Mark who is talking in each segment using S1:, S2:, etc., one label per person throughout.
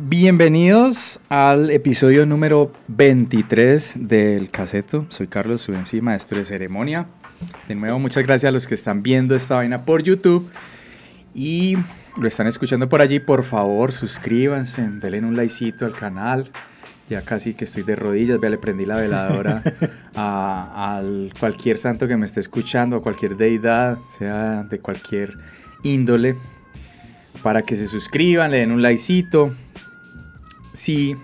S1: Bienvenidos al episodio número 23 del Caseto. Soy Carlos, su MC, maestro de ceremonia. De nuevo, muchas gracias a los que están viendo esta vaina por YouTube y lo están escuchando por allí. Por favor, suscríbanse, denle un likecito al canal. Ya casi que estoy de rodillas, vea, le prendí la veladora a, cualquier santo que me esté escuchando, a cualquier deidad, sea de cualquier índole, para que se suscriban, le den un likecito si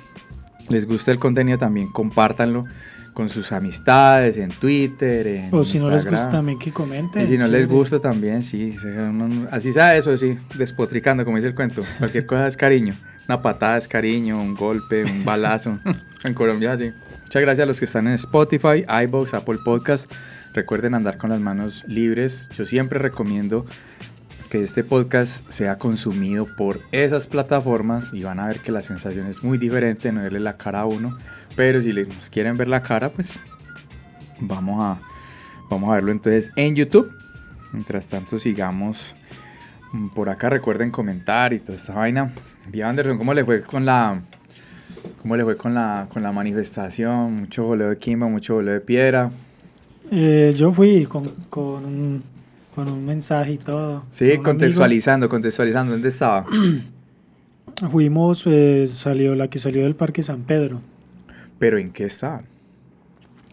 S1: les gusta el contenido también compártanlo con sus amistades, en Twitter, en
S2: O si no les gusta también que comenten.
S1: Y si no les gusta también, sí. Así sabe eso, sí, despotricando, como dice el cuento. Cualquier cosa es cariño. Una patada es cariño, un golpe, un balazo. en Colombia, sí. Muchas gracias a los que están en Spotify, iBox, Apple Podcast. Recuerden andar con las manos libres. Yo siempre recomiendo que este podcast sea consumido por esas plataformas y van a ver que la sensación es muy diferente, no verle la cara a uno, pero si les quieren ver la cara, pues vamos a, vamos a verlo entonces en YouTube. Mientras tanto sigamos mm, por acá, recuerden comentar y toda esta vaina. Vía Anderson, ¿cómo le fue con la, cómo le fue con la, con la manifestación? Mucho voleo de Kimba, mucho voleo de piedra.
S2: Eh, yo fui con con un mensaje y todo.
S1: Sí, contextualizando, contextualizando. ¿Dónde estaba?
S2: Fuimos, eh, salió la que salió del Parque San Pedro.
S1: ¿Pero en qué estaba?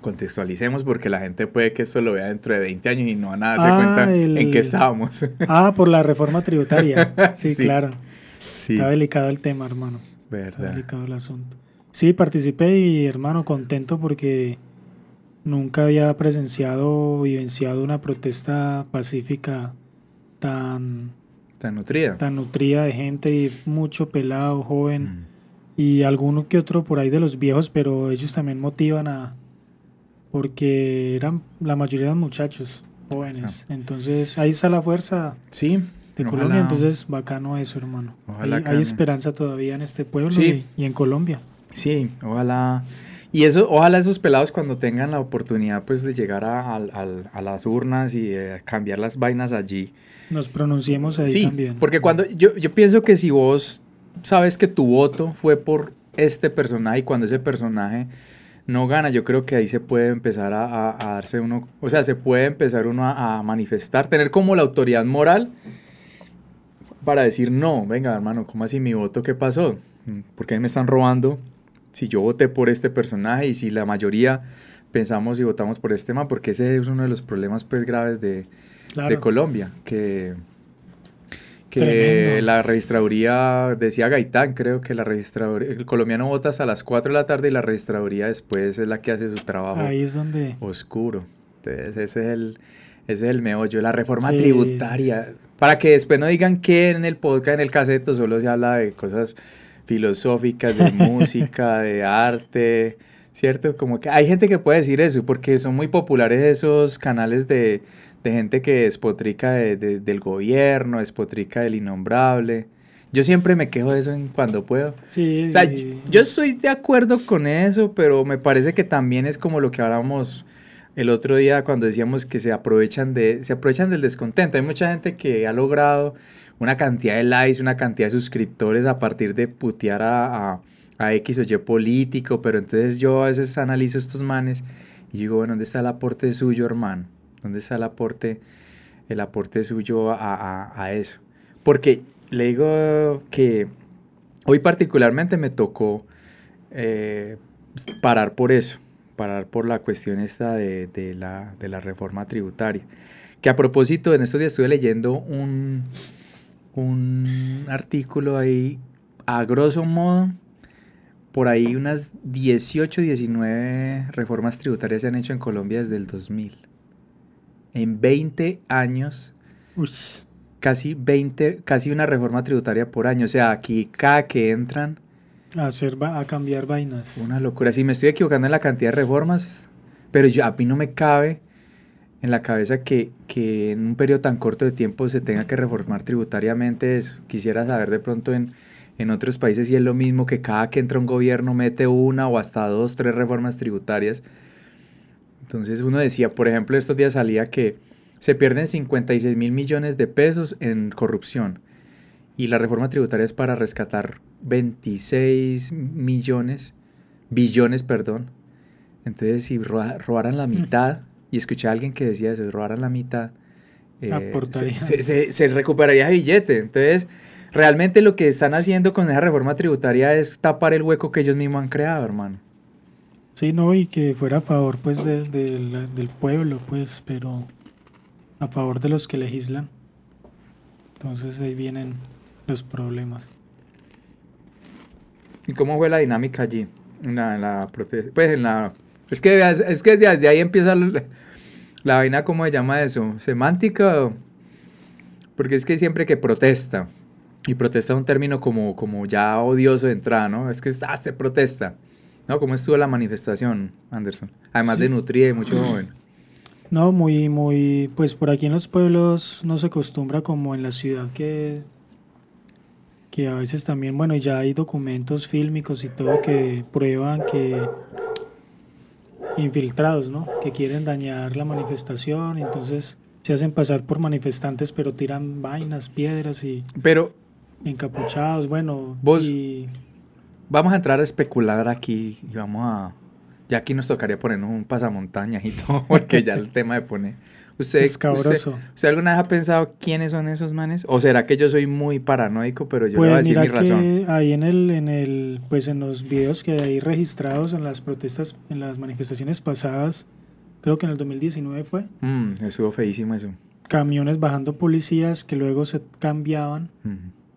S1: Contextualicemos porque la gente puede que esto lo vea dentro de 20 años y no a nada se ah, cuenta en qué estábamos.
S2: Ah, por la reforma tributaria. Sí, claro. Sí. Está delicado el tema, hermano. Verdad. Está delicado el asunto. Sí, participé y, hermano, contento porque Nunca había presenciado o vivenciado una protesta pacífica tan...
S1: Tan nutrida.
S2: Tan nutrida de gente y mucho pelado, joven. Mm. Y alguno que otro por ahí de los viejos, pero ellos también motivan a... Porque eran, la mayoría eran muchachos jóvenes. Ah. Entonces ahí está la fuerza.
S1: Sí.
S2: De Colombia, entonces bacano eso, hermano. Ojalá hay, esperanza todavía en este pueblo y, y en Colombia.
S1: Sí, ojalá y eso, ojalá esos pelados cuando tengan la oportunidad pues de llegar a, a, las urnas y cambiar las vainas allí.
S2: Nos pronunciemos ahí sí, también.
S1: Porque cuando yo, yo pienso que si vos sabes que tu voto fue por este personaje y cuando ese personaje no gana, yo creo que ahí se puede empezar a, a darse uno, o sea, se puede empezar uno a, manifestar, tener como la autoridad moral para decir, no, venga hermano, ¿cómo así mi voto qué pasó? ¿Por qué me están robando si yo voté por este personaje y si la mayoría pensamos y votamos por este man, porque ese es uno de los problemas pues graves de, de Colombia, que, que la registraduría, decía Gaitán, creo que la registraduría, el colombiano vota hasta las 4 de la tarde y la registraduría después es la que hace su trabajo
S2: Ahí es donde...
S1: oscuro. Entonces ese es el, ese es el meollo, la reforma tributaria. Para que después no digan que en el podcast, en el caseto, solo se habla de cosas filosóficas, de música, de arte, ¿cierto? Como que hay gente que puede decir eso, porque son muy populares esos canales de, gente que despotrica del gobierno, despotrica del innombrable. Yo siempre me quejo de eso en cuando puedo.
S2: Sí,
S1: yo, estoy de acuerdo con eso, pero me parece que también es como lo que hablábamos el otro día cuando decíamos que se aprovechan de se aprovechan del descontento. Hay mucha gente que ha logrado una cantidad de likes, una cantidad de suscriptores a partir de putear a, a, X o Y político, pero entonces yo a veces analizo estos manes y digo, bueno, ¿dónde está el aporte suyo, hermano? ¿Dónde está el aporte, el aporte suyo a, a eso? Porque le digo que hoy particularmente me tocó eh, parar por eso, parar por la cuestión esta de, de, la, de la reforma tributaria. Que a propósito, en estos días estuve leyendo un, un artículo ahí, a grosso modo, por ahí unas 18, 19 reformas tributarias se han hecho en Colombia desde el 2000. En 20 años, casi 20, casi una reforma tributaria por año. O sea, aquí cada que entran...
S2: A, hacer, a cambiar vainas.
S1: Una locura. Si me estoy equivocando en la cantidad de reformas, pero yo, a mí no me cabe en la cabeza que, que, en un periodo tan corto de tiempo se tenga que reformar tributariamente eso. Quisiera saber de pronto en, en otros países si es lo mismo que cada que entra un gobierno mete una o hasta dos, tres reformas tributarias. Entonces uno decía, por ejemplo, estos días salía que se pierden 56 mil millones de pesos en corrupción y la reforma tributaria es para rescatar 26 millones, billones, perdón. Entonces, si robaran la mm. Y escuché a alguien que decía si robaran la mitad, eh, se, se, recuperaría el billete. Entonces, realmente lo que están haciendo con esa reforma tributaria es tapar el hueco que ellos mismos han creado, hermano.
S2: Sí, no, y que fuera a favor pues del pueblo, pues, pero a favor de los que legislan. Entonces ahí vienen los problemas.
S1: ¿Y cómo fue la dinámica allí? En la. Pues en la. Es que, es que desde ahí empieza la, la vaina, ¿cómo se llama eso? ¿Semántica? Porque es que siempre que protesta, y protesta es un término como, como ya odioso de entrada, ¿no? Es que ah, se protesta. ¿No? ¿Cómo estuvo la manifestación, Anderson? Además de nutrir mucho joven.
S2: No, muy, muy, pues por aquí en los pueblos no se acostumbra como en la ciudad que, que a veces también, bueno, ya hay documentos fílmicos y todo que prueban que infiltrados, ¿no? Que quieren dañar la manifestación, entonces se hacen pasar por manifestantes, pero tiran vainas, piedras y...
S1: Pero...
S2: Encapuchados, bueno...
S1: Vos... Vamos a entrar a especular aquí y vamos a... Ya aquí nos tocaría ponernos un pasamontañas y todo, porque ya el tema de pone... ¿Usted, usted, usted, alguna vez ha pensado quiénes son esos manes? ¿O será que yo soy muy paranoico, pero yo le voy a pues decir mi razón?
S2: Ahí en el, en el, pues en los videos que hay registrados en las protestas, en las manifestaciones pasadas, creo que en el 2019 fue.
S1: Mm, estuvo feísimo eso.
S2: Camiones bajando policías que luego se cambiaban,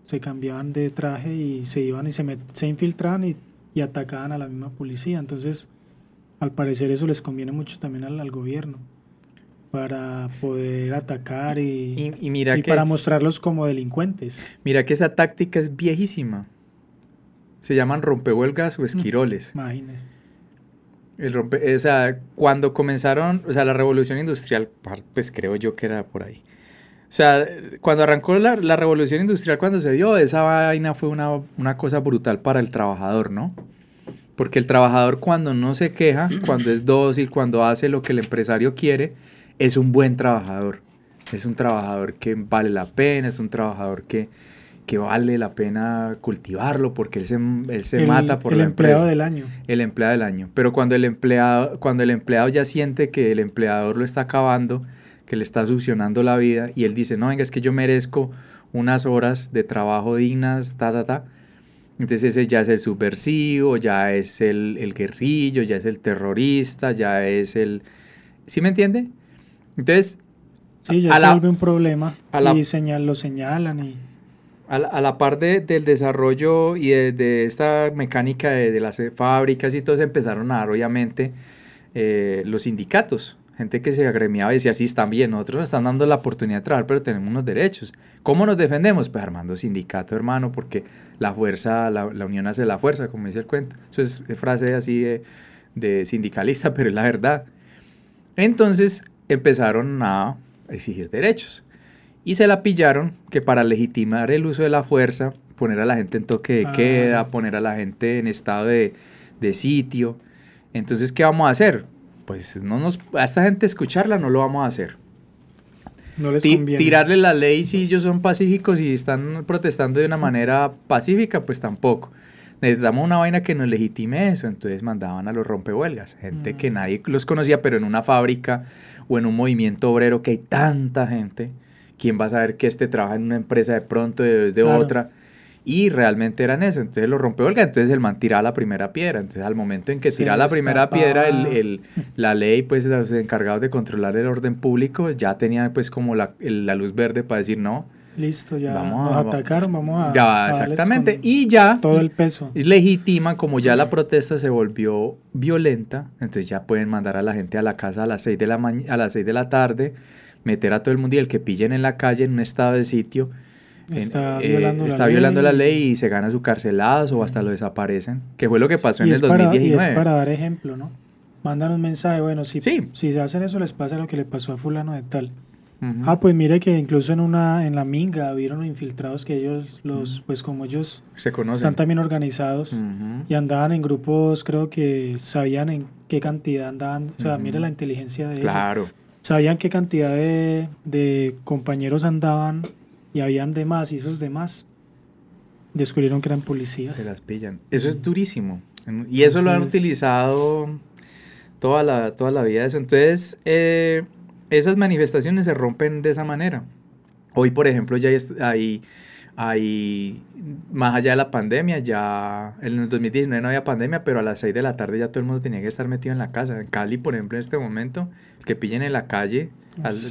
S2: se cambiaban de traje y se iban y se, se infiltraban y, y, atacaban a la misma policía. Entonces, al parecer eso les conviene mucho también al, al gobierno para poder atacar y, y, mira para mostrarlos como delincuentes.
S1: Mira que esa táctica es viejísima. Se llaman rompehuelgas o esquiroles. Imagínese. El rompe, o sea, cuando comenzaron, o sea, la revolución industrial, pues creo yo que era por ahí. O sea, cuando arrancó la, la revolución industrial, cuando se dio, esa vaina fue una, una cosa brutal para el trabajador, ¿no? Porque el trabajador cuando no se queja, cuando es dócil, cuando hace lo que el empresario quiere, es un buen trabajador. Es un trabajador que vale la pena, es un trabajador que, que vale la pena cultivarlo porque él se, él se mata por
S2: el empleado del año.
S1: El empleado del año. Pero cuando el, empleado, cuando el empleado ya siente que el empleador lo está acabando, que le está succionando la vida, y él dice, no, venga, es que yo merezco unas horas de trabajo dignas, ta, ta, ta. Entonces ese ya es el subversivo, ya es el, el guerrillo, ya es el terrorista, ya es el... ¿Sí me entiende? Entonces...
S2: Sí, ya se vuelve un problema y señal, lo señalan y...
S1: A la, par del desarrollo y de, esta mecánica de, las fábricas y todo, se empezaron a dar obviamente eh, los sindicatos. Gente que se agremiaba y decía, sí, están bien, nosotros nos están dando la oportunidad de trabajar, pero tenemos unos derechos. ¿Cómo nos defendemos? Pues armando sindicato, hermano, porque la fuerza, la, unión hace la fuerza, como dice el cuento. Eso es, es frase así de, de sindicalista, pero es la verdad. Entonces, empezaron a exigir derechos. Y se la pillaron que para legitimar el uso de la fuerza, poner a la gente en toque de ah. queda, poner a la gente en estado de, sitio. Entonces, ¿qué vamos a hacer? Pues no nos, a esta gente escucharla no lo vamos a hacer. No les Tirarle la ley si ellos son pacíficos y están protestando de una manera pacífica, pues tampoco. Necesitamos una vaina que nos legitime eso. Entonces mandaban a los rompehuelgas, gente que mm. nadie los conocía, pero en una fábrica o en un movimiento obrero que hay tanta gente, ¿quién va a saber que este trabaja en una empresa de pronto de, de otra? Y realmente eran eso. Entonces lo rompe Olga, entonces el man tiraba la primera piedra. Entonces al momento en que tira la primera piedra, el, el, la ley, pues los encargados de controlar el orden público ya tenían pues como la, la luz verde para decir no.
S2: Listo, ya vamos a, atacaron, vamos a...
S1: Ya, exactamente. Y ya...
S2: Todo el peso.
S1: Legitima, como ya la protesta se volvió violenta, entonces ya pueden mandar a la gente a la casa a las 6 de la, a las 6 de la tarde, meter a todo el mundo y el que pillen en la calle en un estado de sitio... Está, eh, violando, está la violando ley. la ley y se gana su carcelazo o hasta lo desaparecen, que fue lo que pasó en el 2019.
S2: y es para dar ejemplo, ¿no? Mandan un mensaje, bueno, si, sí. si hacen eso les pasa lo que le pasó a fulano de tal. Ah, pues mire que incluso en una en la minga vieron infiltrados que ellos los pues como ellos
S1: se conocen
S2: están también organizados y andaban en grupos, creo que sabían en qué cantidad andaban, o sea, mire la inteligencia de
S1: claro.
S2: Sabían qué cantidad de, de, compañeros andaban y habían demás y esos demás descubrieron que eran policías.
S1: Se las pillan. Eso es durísimo. Y eso lo han utilizado toda la, toda la vida. Entonces, eh, esas manifestaciones se rompen de esa manera. Hoy, por ejemplo, ya hay, hay, más allá de la pandemia, ya en el 2019 no había pandemia, pero a las 6 de la tarde ya todo el mundo tenía que estar metido en la casa. En Cali, por ejemplo, en este momento, que pillen en la calle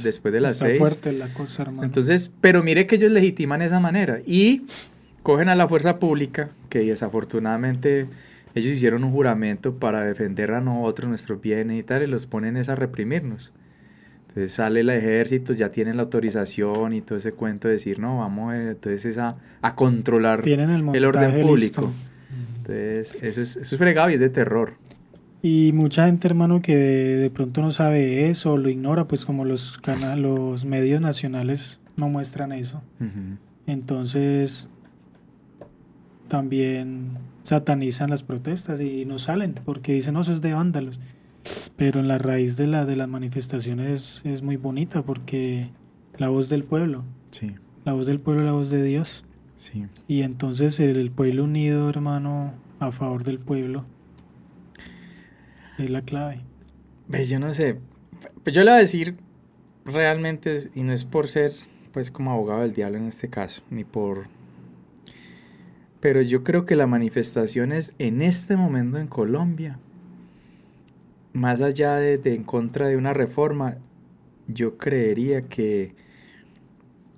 S1: después de las 6.
S2: fuerte la cosa, hermano.
S1: Entonces, pero mire que ellos legitiman esa manera y cogen a la fuerza pública, que desafortunadamente ellos hicieron un juramento para defender a nosotros, nuestros bienes y tal, y los ponen a reprimirnos. Entonces sale el ejército, ya tienen la autorización y todo ese cuento de decir, no, vamos eh, entonces a, a controlar el, orden público. Entonces, eso es, eso es fregado y es de terror.
S2: Y mucha gente, hermano, que de pronto no sabe eso, lo ignora, pues como los, los medios nacionales no muestran eso. Entonces, también satanizan las protestas y no salen porque dicen, no, eso es de vándalos. Pero en la raíz de, la, de las manifestaciones es, muy bonita porque la voz del pueblo. Sí. La voz del pueblo, la voz de Dios. Sí. Y entonces el, pueblo unido, hermano, a favor del pueblo, es la clave.
S1: Pues yo no sé. Pues yo le voy a decir realmente, y no es por ser pues como abogado del diablo en este caso, ni por... Pero yo creo que las manifestaciones en este momento en Colombia más allá de, en contra de una reforma, yo creería que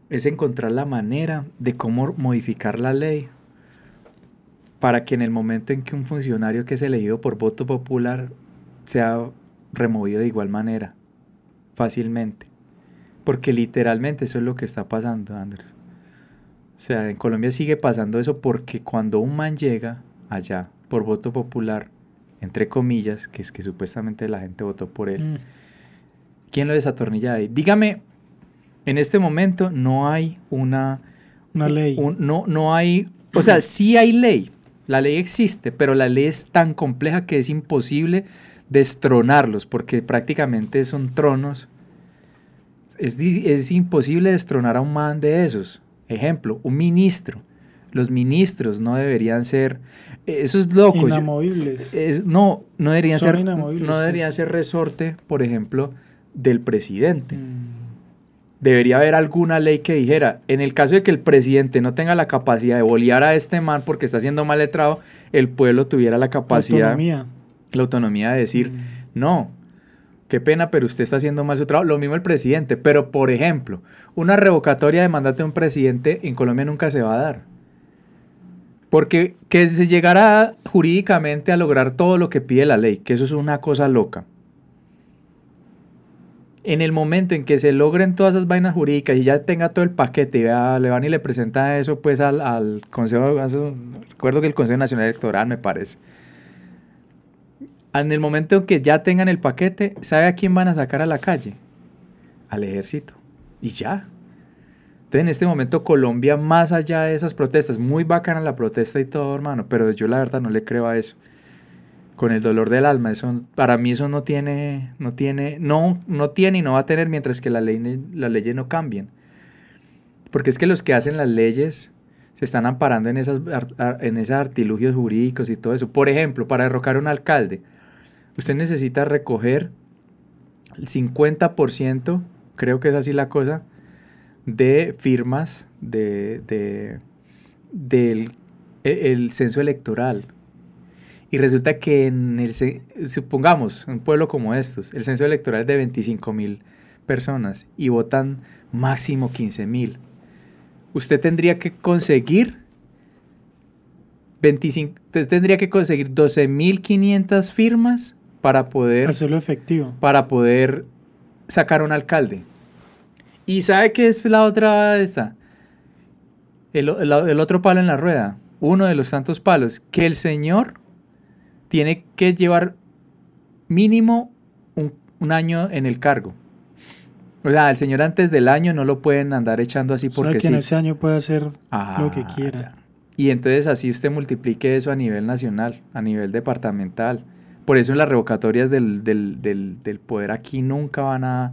S1: es encontrar la manera de cómo modificar la ley para que en el momento en que un funcionario que es elegido por voto popular sea removido de igual manera, fácilmente. Porque literalmente eso es lo que está pasando, Andrés. O sea, en Colombia sigue pasando eso porque cuando un man llega allá por voto popular, entre comillas, que es que supuestamente la gente votó por él, mm. ¿quién lo desatornilla ahí? Dígame, en este momento no hay una...
S2: Una ley.
S1: no, no hay... O sea, sí hay ley, la ley existe, pero la ley es tan compleja que es imposible destronarlos, porque prácticamente son tronos. Es, es imposible destronar a un man de esos. Ejemplo, un ministro los ministros no deberían ser, eso es loco.
S2: Inamovibles.
S1: no, no deberían ser, no pues. deberían ser resorte, por ejemplo, del presidente. Mm. Debería haber alguna ley que dijera, en el caso de que el presidente no tenga la capacidad de bolear a este man porque está siendo mal letrado, el pueblo tuviera la capacidad, la autonomía, la autonomía de decir, mm. no, qué pena, pero usted está haciendo mal su trabajo. Lo mismo el presidente, pero por ejemplo, una revocatoria de mandato de un presidente en Colombia nunca se va a dar. Porque que se llegara jurídicamente a lograr todo lo que pide la ley, que eso es una cosa loca. En el momento en que se logren todas esas vainas jurídicas y ya tenga todo el paquete, y le van y le presenta eso pues al, al Consejo, recuerdo que el Consejo Nacional Electoral me parece. En el momento en que ya tengan el paquete, ¿sabe a quién van a sacar a la calle? Al ejército. Y ya. En este momento Colombia, más allá de esas protestas, muy bacana la protesta y todo, hermano, pero yo la verdad no le creo a eso. Con el dolor del alma, eso, para mí eso no tiene, no tiene, no, no tiene y no va a tener mientras que la ley, las leyes no cambien. Porque es que los que hacen las leyes se están amparando en, esas, en esos artilugios jurídicos y todo eso. Por ejemplo, para derrocar a un alcalde, usted necesita recoger el 50%, creo que es así la cosa, de firmas de, del e, el censo electoral. Y resulta que en el, supongamos, un pueblo como estos, el censo electoral es de 25 mil personas y votan máximo 15 mil. Usted tendría que conseguir 25, usted tendría que conseguir 12.500 firmas para poder
S2: hacerlo efectivo.
S1: Para poder sacar un alcalde. ¿Y sabe qué es la otra esta? El, otro palo en la rueda, uno de los tantos palos, que el Señor tiene que llevar mínimo un, año en el cargo. O sea, el Señor antes del año no lo pueden andar echando así porque o que
S2: en ese año puede hacer lo que ah, quiera.
S1: Y entonces así usted multiplique eso a nivel nacional, a nivel departamental. Por eso en las revocatorias del, del poder aquí nunca van a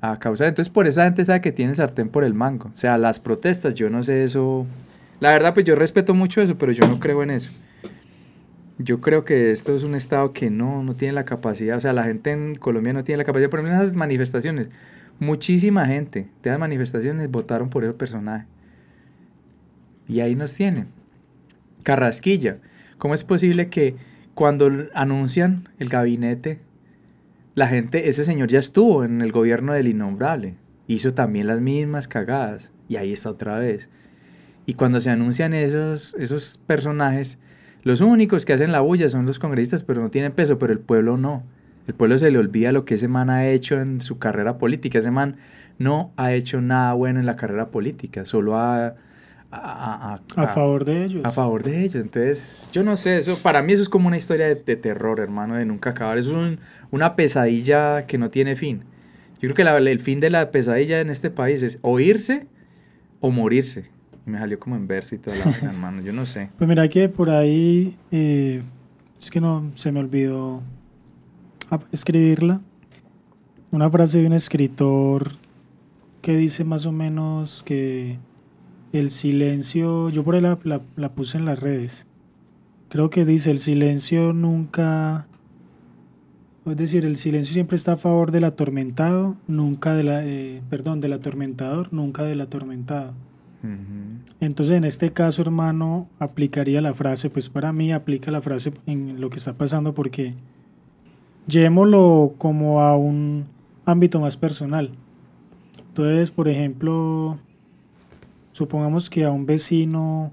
S1: a causar. Entonces, por esa gente sabe que tiene sartén por el mango. O sea, las protestas, yo no sé eso La verdad, pues yo respeto mucho eso, pero yo no creo en eso. Yo creo que esto es un estado que no, no tiene la capacidad, o sea, la gente en Colombia no tiene la capacidad, por ejemplo, esas manifestaciones, muchísima gente de esas manifestaciones votaron por ese personaje. Y ahí nos tiene. Carrasquilla. ¿Cómo es posible que cuando anuncian el gabinete, la gente, ese señor ya estuvo en el gobierno del innombrable, hizo también las mismas cagadas, y ahí está otra vez. Y cuando se anuncian esos, esos personajes, los únicos que hacen la bulla son los congresistas, pero no tienen peso, pero el pueblo no. El pueblo se le olvida lo que ese man ha hecho en su carrera política. Ese man no ha hecho nada bueno en la carrera política, solo ha...
S2: A, favor de ellos.
S1: A favor de ellos. Entonces, yo no sé, eso para mí eso es como una historia de, terror, hermano, de nunca acabar. Eso es una pesadilla que no tiene fin. Yo creo que el fin de la pesadilla en este país es o irse o morirse. Y me salió como en verso y toda la vaina, hermano. Yo no sé.
S2: Pues mira que por ahí, eh, es que no, se me olvidó escribirla. Una frase de un escritor que dice más o menos que el silencio, yo por ahí la, la, puse en las redes. Creo que dice, el silencio nunca, es decir, el silencio siempre está a favor del atormentado, nunca de la, eh, perdón, del atormentador, nunca del atormentado. Entonces, en este caso, hermano, aplicaría la frase, pues para mí aplica la frase en lo que está pasando porque llevémoslo como a un ámbito más personal. Entonces, por ejemplo, supongamos que a un vecino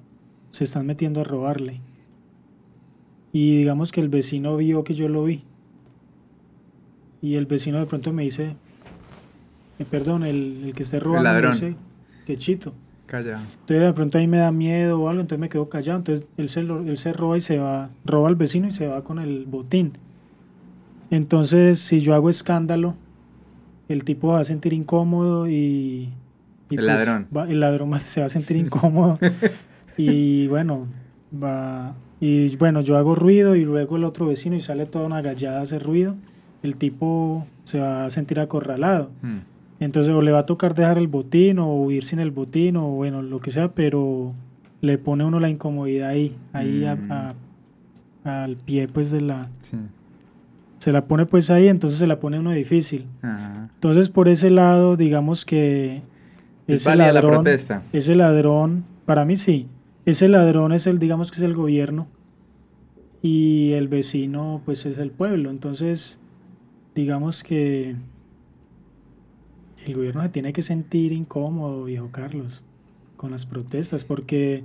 S2: se están metiendo a robarle y digamos que el vecino vio que yo lo vi y el vecino de pronto me dice, eh, perdón, el, que esté robando, el ladrón. Dice, que chito.
S1: Callado.
S2: Entonces de pronto ahí me da miedo o algo, entonces me quedo callado. Entonces él se, él se roba y se va, roba al vecino y se va con el botín. Entonces si yo hago escándalo, el tipo va a sentir incómodo y...
S1: el pues ladrón.
S2: el ladrón se va a sentir incómodo. y bueno, va... Y bueno, yo hago ruido y luego el otro vecino y sale toda una gallada a hacer ruido. El tipo se va a sentir acorralado. Hmm. Entonces o le va a tocar dejar el botín o huir sin el botín o bueno, lo que sea, pero le pone uno la incomodidad ahí, ahí hmm. al pie pues de la... Se la pone pues ahí, entonces se la pone uno difícil. Entonces por ese lado, digamos que ese ladrón, la protesta. ese ladrón, para mí sí, ese ladrón es el, digamos que es el gobierno y el vecino pues es el pueblo. Entonces, digamos que el gobierno se tiene que sentir incómodo, viejo Carlos, con las protestas, porque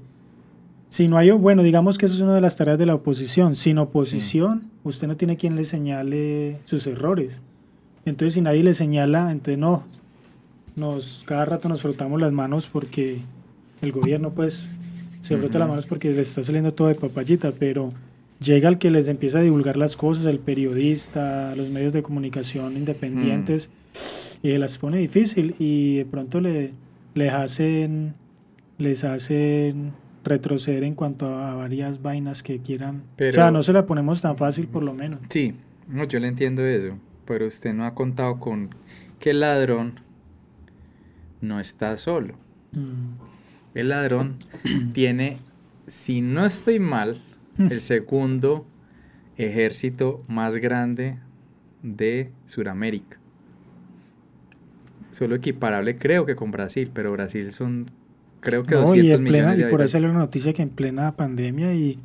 S2: si no hay, bueno, digamos que eso es una de las tareas de la oposición. Sin oposición, usted no tiene quien le señale sus errores. Entonces, si nadie le señala, entonces no. Nos, cada rato nos frotamos las manos porque el gobierno, pues, se frota las manos porque le está saliendo todo de papayita, pero llega el que les empieza a divulgar las cosas, el periodista, los medios de comunicación independientes, mm. y las pone difícil y de pronto le, les hacen, les hacen retroceder en cuanto a varias vainas que quieran. o sea, no se la ponemos tan fácil por lo menos.
S1: Sí, no, yo le entiendo eso, pero usted no ha contado con que el ladrón no está solo. Mm. El ladrón tiene, si no estoy mal, el segundo ejército más grande de Sudamérica. Solo equiparable creo que con Brasil, pero Brasil son creo que 200
S2: y millones Y por eso es la noticia que en plena pandemia y,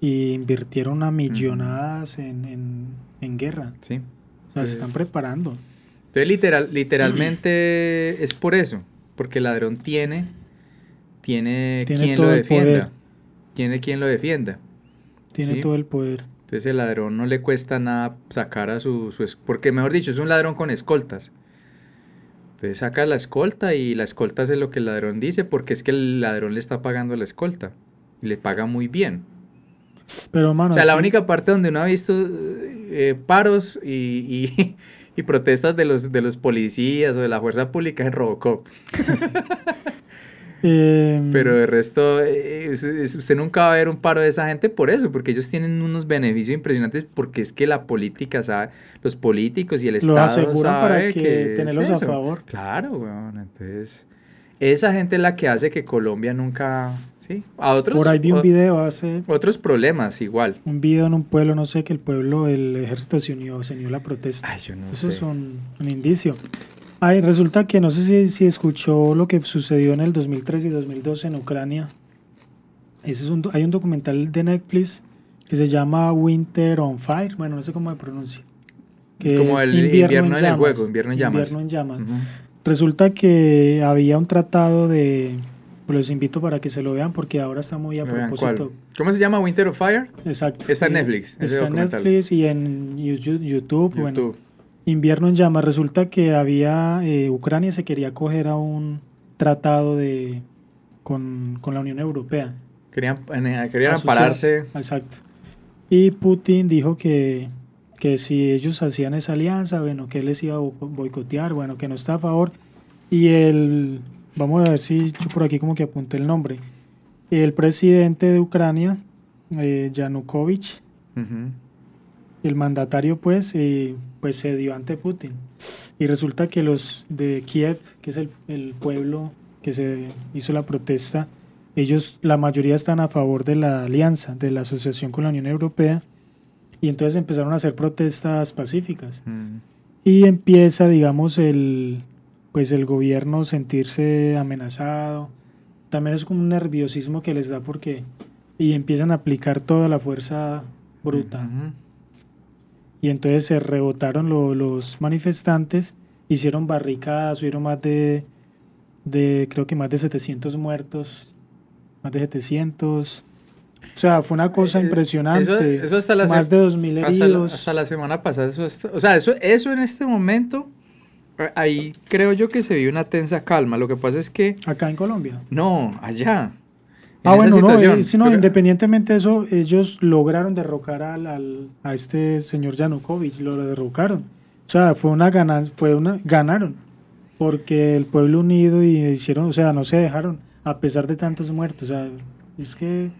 S2: invirtieron a millonadas en, guerra.
S1: Sí.
S2: O sea, se están preparando.
S1: Entonces, literal, literalmente es por eso, porque el ladrón tiene, tiene, quien lo defienda. Tiene quien lo defienda.
S2: Tiene todo el poder.
S1: Entonces el ladrón no le cuesta nada sacar a su, su... Porque mejor dicho, es un ladrón con escoltas. Entonces saca la escolta y la escolta hace lo que el ladrón dice porque es que el ladrón le está pagando la escolta y le paga muy bien.
S2: Pero, mano,
S1: o sea, la única parte donde uno ha visto eh, paros y, y, protestas de los, de los policías o de la fuerza pública en Robocop. Em, Pero de resto, usted nunca va a ver un paro de esa gente por eso, porque ellos tienen unos beneficios impresionantes, porque es que la política, sabe, los políticos y el Estado
S2: aseguran para que, tenerlos a favor.
S1: Claro, bueno, entonces esa gente es la que hace que Colombia nunca, sí, a otros.
S2: Por ahí vi un video hace.
S1: Otros problemas igual.
S2: Un video en un pueblo, no sé, que el pueblo, el ejército se unió, se unió a la protesta.
S1: Ay, yo no
S2: Eso es un, indicio. Ay, resulta que no sé si, si escuchó lo que sucedió en el 2003 y 2012 en Ucrania. Ese es un, hay un documental de Netflix que se llama Winter on Fire. Bueno, no sé cómo se pronuncia.
S1: Como el invierno, en, el juego, invierno en llamas.
S2: Invierno en llamas. Resulta que había un tratado de... Pues los invito para que se lo vean porque ahora está muy a propósito.
S1: ¿Cómo se llama? Winter of Fire.
S2: Exacto.
S1: Está en Netflix.
S2: Está en Netflix y en YouTube. YouTube. Bueno, invierno en llamas. Resulta que había... Eh, Ucrania se quería coger a un tratado de con, con la Unión Europea.
S1: Querían, querían ampararse.
S2: Exacto. Y Putin dijo que que si ellos hacían esa alianza, bueno, que él les iba a boicotear, bueno, que no está a favor. Y el, vamos a ver si yo por aquí como que apunté el nombre, el presidente de Ucrania, eh, Yanukovych, el mandatario pues, eh, pues se dio ante Putin. Y resulta que los de Kiev, que es el, el pueblo que se hizo la protesta, ellos, la mayoría están a favor de la alianza, de la asociación con la Unión Europea y entonces empezaron a hacer protestas pacíficas. Mm. Y empieza, digamos, el, pues el gobierno sentirse amenazado. También es como un nerviosismo que les da porque... Y empiezan a aplicar toda la fuerza bruta. Y entonces se rebotaron los manifestantes, hicieron barricadas, hubieron más de, de, creo que más de 700 muertos, más de 700 o sea, fue una cosa eh, impresionante. Eso, hasta la Más de 2.000 heridos.
S1: Hasta la, semana pasada. Eso o sea, eso, eso en este momento, ahí creo yo que se vio una tensa calma. Lo que pasa es que...
S2: ¿Acá en Colombia?
S1: No, allá.
S2: Ah, bueno, no, eh, no independientemente de eso, ellos lograron derrocar al, al, a este señor Yanukovych, lo derrocaron. O sea, fue una ganancia, fue una, ganaron, porque el pueblo unido y hicieron, o sea, no se dejaron, a pesar de tantos muertos. O sea, es que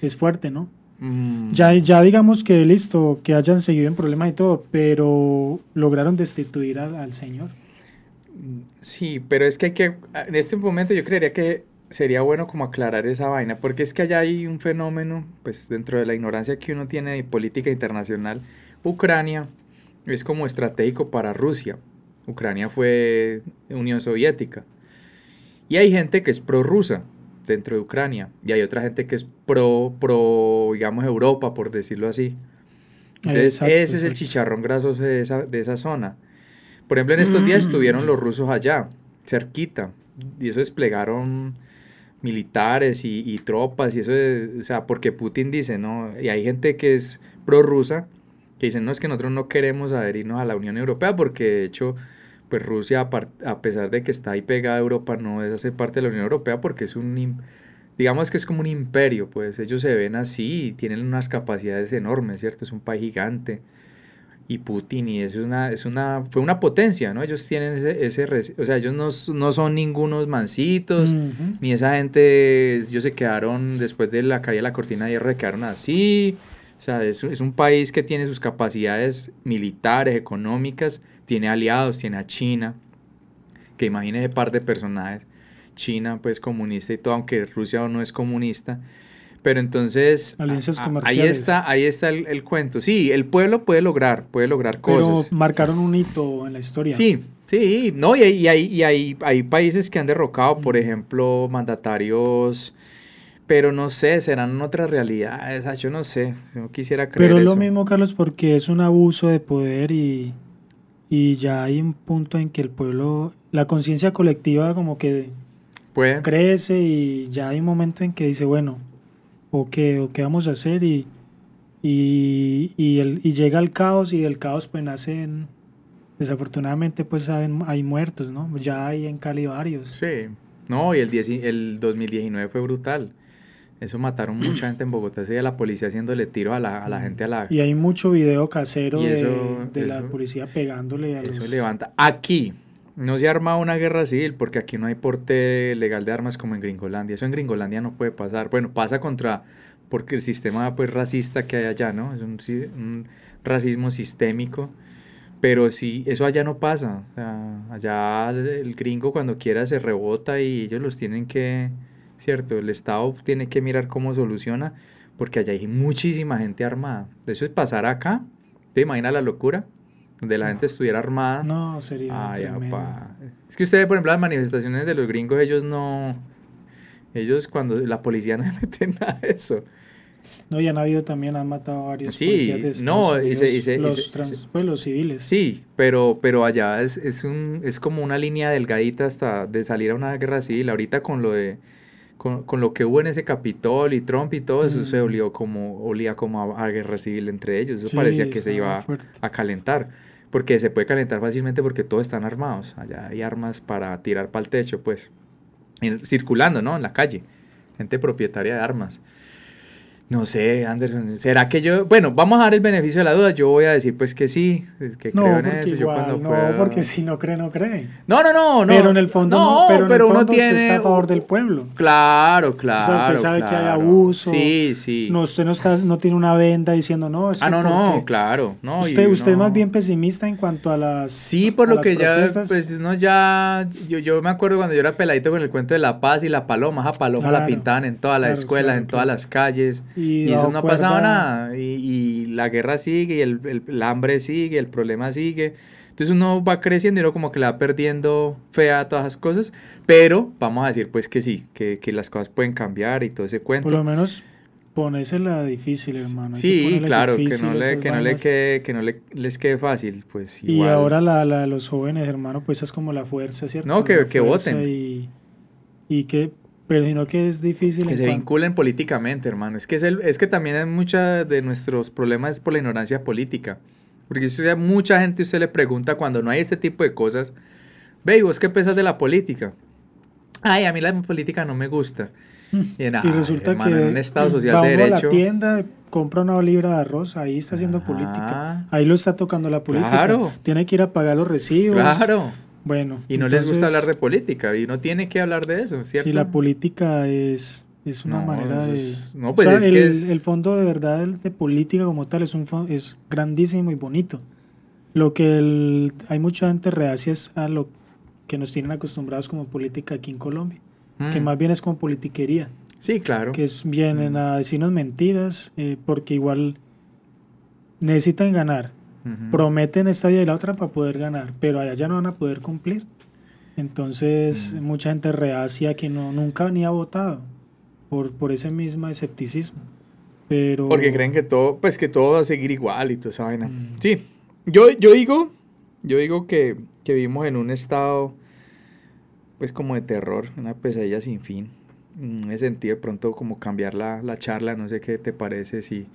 S2: es fuerte, ¿no? Mm. Ya, ya digamos que listo, que hayan seguido en problemas y todo, pero lograron destituir al, Señor.
S1: Sí, pero es que hay que, en este momento yo creería que sería bueno como aclarar esa vaina, porque es que allá hay un fenómeno, pues dentro de la ignorancia que uno tiene de política internacional, Ucrania es como estratégico para Rusia. Ucrania fue Unión Soviética. Y hay gente que es prorrusa dentro de Ucrania y hay otra gente que es pro, pro digamos, Europa, por decirlo así. Entonces, ese es el chicharrón grasoso de esa, de esa zona. Por ejemplo, en estos días mm. estuvieron los rusos allá, cerquita, y eso desplegaron militares y, tropas, y eso, o sea, porque Putin dice, ¿no? Y hay gente que es prorrusa, que dicen, no, es que nosotros no queremos adherirnos a la Unión Europea, porque de hecho pues Rusia, a pesar de que está ahí pegada a Europa, no es hacer parte de la Unión Europea porque es un, digamos que es como un imperio, pues ellos se ven así y tienen unas capacidades enormes, ¿cierto? Es un país gigante. Y Putin, y es una, es una, fue una potencia, ¿no? Ellos tienen ese, ese o sea, ellos no, no son ningunos mancitos, ni esa gente, ellos se quedaron, después de la caída de la cortina de hierro, se quedaron así, o sea, es, es un país que tiene sus capacidades militares, económicas, tiene aliados, tiene a China, que imagínese par de personajes, China pues comunista y todo, aunque Rusia no es comunista, pero entonces ahí está, ahí está el, cuento. Sí, el pueblo puede lograr, puede lograr cosas.
S2: Pero marcaron un hito en la historia.
S1: Sí, sí, no, y, y, hay, y hay, hay países que han derrocado, por ejemplo, mandatarios pero no sé, serán otras realidades, ah, yo no sé, yo quisiera creer
S2: Pero es lo mismo, Carlos, porque es un abuso de poder y y ya hay un punto en que el pueblo, la conciencia colectiva como que crece y ya hay un momento en que dice, bueno, ¿o qué, o qué vamos a hacer? Y, y, y, el, y llega el caos y del caos pues nacen, desafortunadamente pues hay muertos, ¿no? Ya hay en Cali varios.
S1: Sí, no, y el, el 2019 fue brutal. Eso mataron mucha gente en Bogotá, y la policía haciéndole tiro a la, a la gente a la...
S2: Y hay mucho video casero de, la policía pegándole a
S1: eso levanta. Aquí no se ha armado una guerra civil porque aquí no hay porte legal de armas como en Gringolandia. Eso en Gringolandia no puede pasar. Bueno, pasa contra... porque el sistema pues racista que hay allá, ¿no? Es un, un racismo sistémico Pero sí, eso allá no pasa. O sea, allá el gringo cuando quiera se rebota y ellos los tienen que, ¿cierto? El Estado tiene que mirar cómo soluciona, porque allá hay muchísima gente armada. Eso es pasar acá. ¿Te imaginas la locura? Donde la gente estuviera armada.
S2: No, sería. Ay,
S1: Es que ustedes, por ejemplo, las manifestaciones de los gringos, ellos no. Ellos, cuando la policía no mete nada de eso.
S2: No, ya han habido también, han matado a varios
S1: sí, policías de no,
S2: los, trans, pues, los civiles.
S1: Sí, pero, pero allá es, es, un, es como una línea delgadita hasta de salir a una guerra civil. Ahorita con lo de con, con lo que hubo en ese Capitol y Trump y todo eso se mm. olió como, olía como a, guerra civil entre ellos. Eso parecía que se iba a calentar. Porque se puede calentar fácilmente porque todos están armados. Allá hay armas para tirar para el techo, pues. circulando, ¿no? En la calle. Gente propietaria de armas. No sé, Anderson, ¿será que yo, bueno, vamos a dar el beneficio de la duda, yo voy a decir pues que sí, que creo en eso, yo cuando
S2: No, porque si no cree, no cree.
S1: No, no, no, no.
S2: Pero en el fondo no, pero, pero uno tiene está a favor del pueblo.
S1: Claro, claro. O sea,
S2: usted
S1: sabe
S2: que hay abuso.
S1: Sí, sí.
S2: No, usted no está no tiene una venda diciendo, "No, es
S1: Ah, no, no, claro, no.
S2: Usted usted es más bien pesimista en cuanto a las
S1: Sí, por lo que ya pues no ya yo, yo me acuerdo cuando yo era peladito con el cuento de la paz y la paloma, a paloma la pintaban en todas las escuelas, en todas las calles y, y eso no pasa pasado nada. Y, y, la guerra sigue, y el, el, hambre sigue, el problema sigue. Entonces uno va creciendo y uno como que le va perdiendo fe a todas esas cosas. Pero vamos a decir pues que sí, que, que las cosas pueden cambiar y todo ese cuento.
S2: Por lo menos ponésela difícil, hermano.
S1: sí, claro, que no, le, que no le quede, que no le, les quede fácil, pues
S2: igual. Y ahora la, la, los jóvenes, hermano, pues es como la fuerza, ¿cierto?
S1: No, que, que voten.
S2: Y, y que pero sino que es difícil.
S1: Que se vinculen políticamente, hermano. Es que, es, el, es que también muchos de nuestros problemas por la ignorancia política. Porque si mucha gente usted le pregunta cuando no hay este tipo de cosas, ve, ¿vos qué pensás de la política? Ay, a mí la política no me gusta.
S2: Y, resulta que en un Estado social de derecho. a la tienda, compra una libra de arroz, ahí está haciendo política. Ahí lo está tocando la política. Claro. Tiene que ir a pagar los recibos.
S1: Claro.
S2: Bueno.
S1: Y no les gusta hablar de política y no tiene que hablar de eso, ¿cierto?
S2: Sí, la política es, es una manera de... no, pues es el, que es... el fondo de verdad de política como tal es, un, es grandísimo y bonito. Lo que hay mucha gente reacia es a lo que nos tienen acostumbrados como política aquí en Colombia, que mm. más bien es como politiquería.
S1: Sí, claro.
S2: Que es vienen mm. a decirnos mentiras eh, porque igual necesitan ganar Prometen esta día y la otra para poder ganar, pero allá ya no van a poder cumplir. Entonces, mucha gente reacia que no, nunca ni ha votado por, por ese mismo escepticismo. Pero...
S1: Porque creen que todo, pues que todo va a seguir igual y toda esa vaina. Sí, yo, yo digo, yo digo que, que vivimos en un estado, pues como de terror, una pesadilla sin fin. En ese sentido, de pronto como cambiar la, la charla, no sé qué te parece si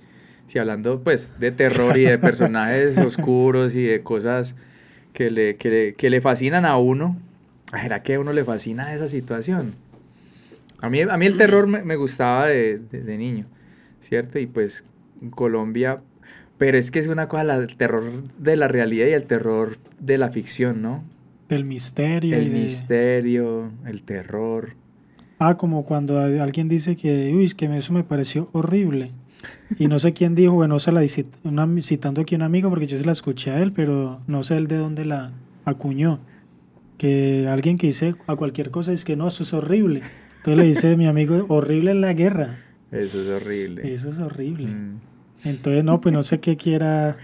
S1: si hablando pues de terror y de personajes oscuros y de cosas que le, que le, fascinan a uno, ¿era que a uno le fascina esa situación? A mí, a mí el terror me, gustaba de, niño, ¿cierto? Y pues en Colombia, pero es que es una cosa el terror de la realidad y el terror de la ficción, ¿no?
S2: Del misterio.
S1: El misterio, el terror.
S2: Ah, como cuando alguien dice que, uy, es que eso me pareció horrible. Y no sé quién dijo, bueno, se la una, citando aquí a un amigo porque yo se la escuché a él, pero no sé él de dónde la acuñó. Que alguien que dice a cualquier cosa es que no, eso es horrible. Entonces le dice mi amigo, horrible es la guerra.
S1: Eso es horrible.
S2: Eso es horrible. Mm. Entonces, no, pues no sé qué quiera.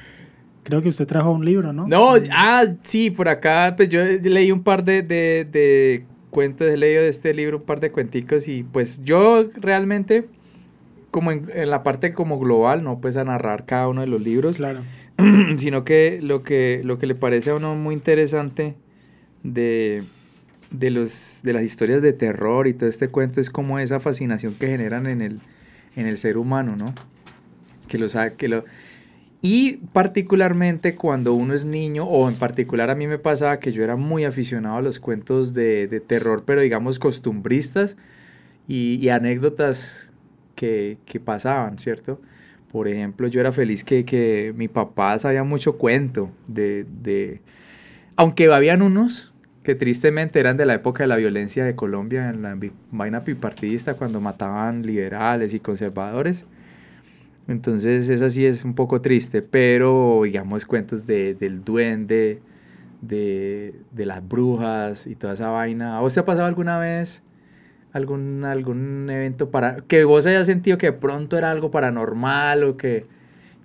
S2: Creo que usted trajo un libro, ¿no?
S1: No, ah, sí, por acá, pues yo leí un par de, de, de cuentos, he leído de este libro un par de cuenticos y pues yo realmente como en, la parte como global, no pues a narrar cada uno de los libros,
S2: claro.
S1: sino que lo, que lo que le parece a uno muy interesante de, de, los, de las historias de terror y todo este cuento es como esa fascinación que generan en el, en el ser humano, ¿no? Que lo sabe, que lo... Y particularmente cuando uno es niño, o en particular a mí me pasaba que yo era muy aficionado a los cuentos de, de terror, pero digamos costumbristas y, y anécdotas que, pasaban, ¿cierto? Por ejemplo, yo era feliz que, que mi papá sabía mucho cuento de, de, Aunque habían unos que tristemente eran de la época de la violencia de Colombia, en la vaina bipartidista, cuando mataban liberales y conservadores. Entonces, esa sí es un poco triste, pero digamos cuentos de, del duende, de, de, las brujas y toda esa vaina. ¿A vos te ha pasado alguna vez algún, algún evento para que vos hayas sentido que de pronto era algo paranormal o que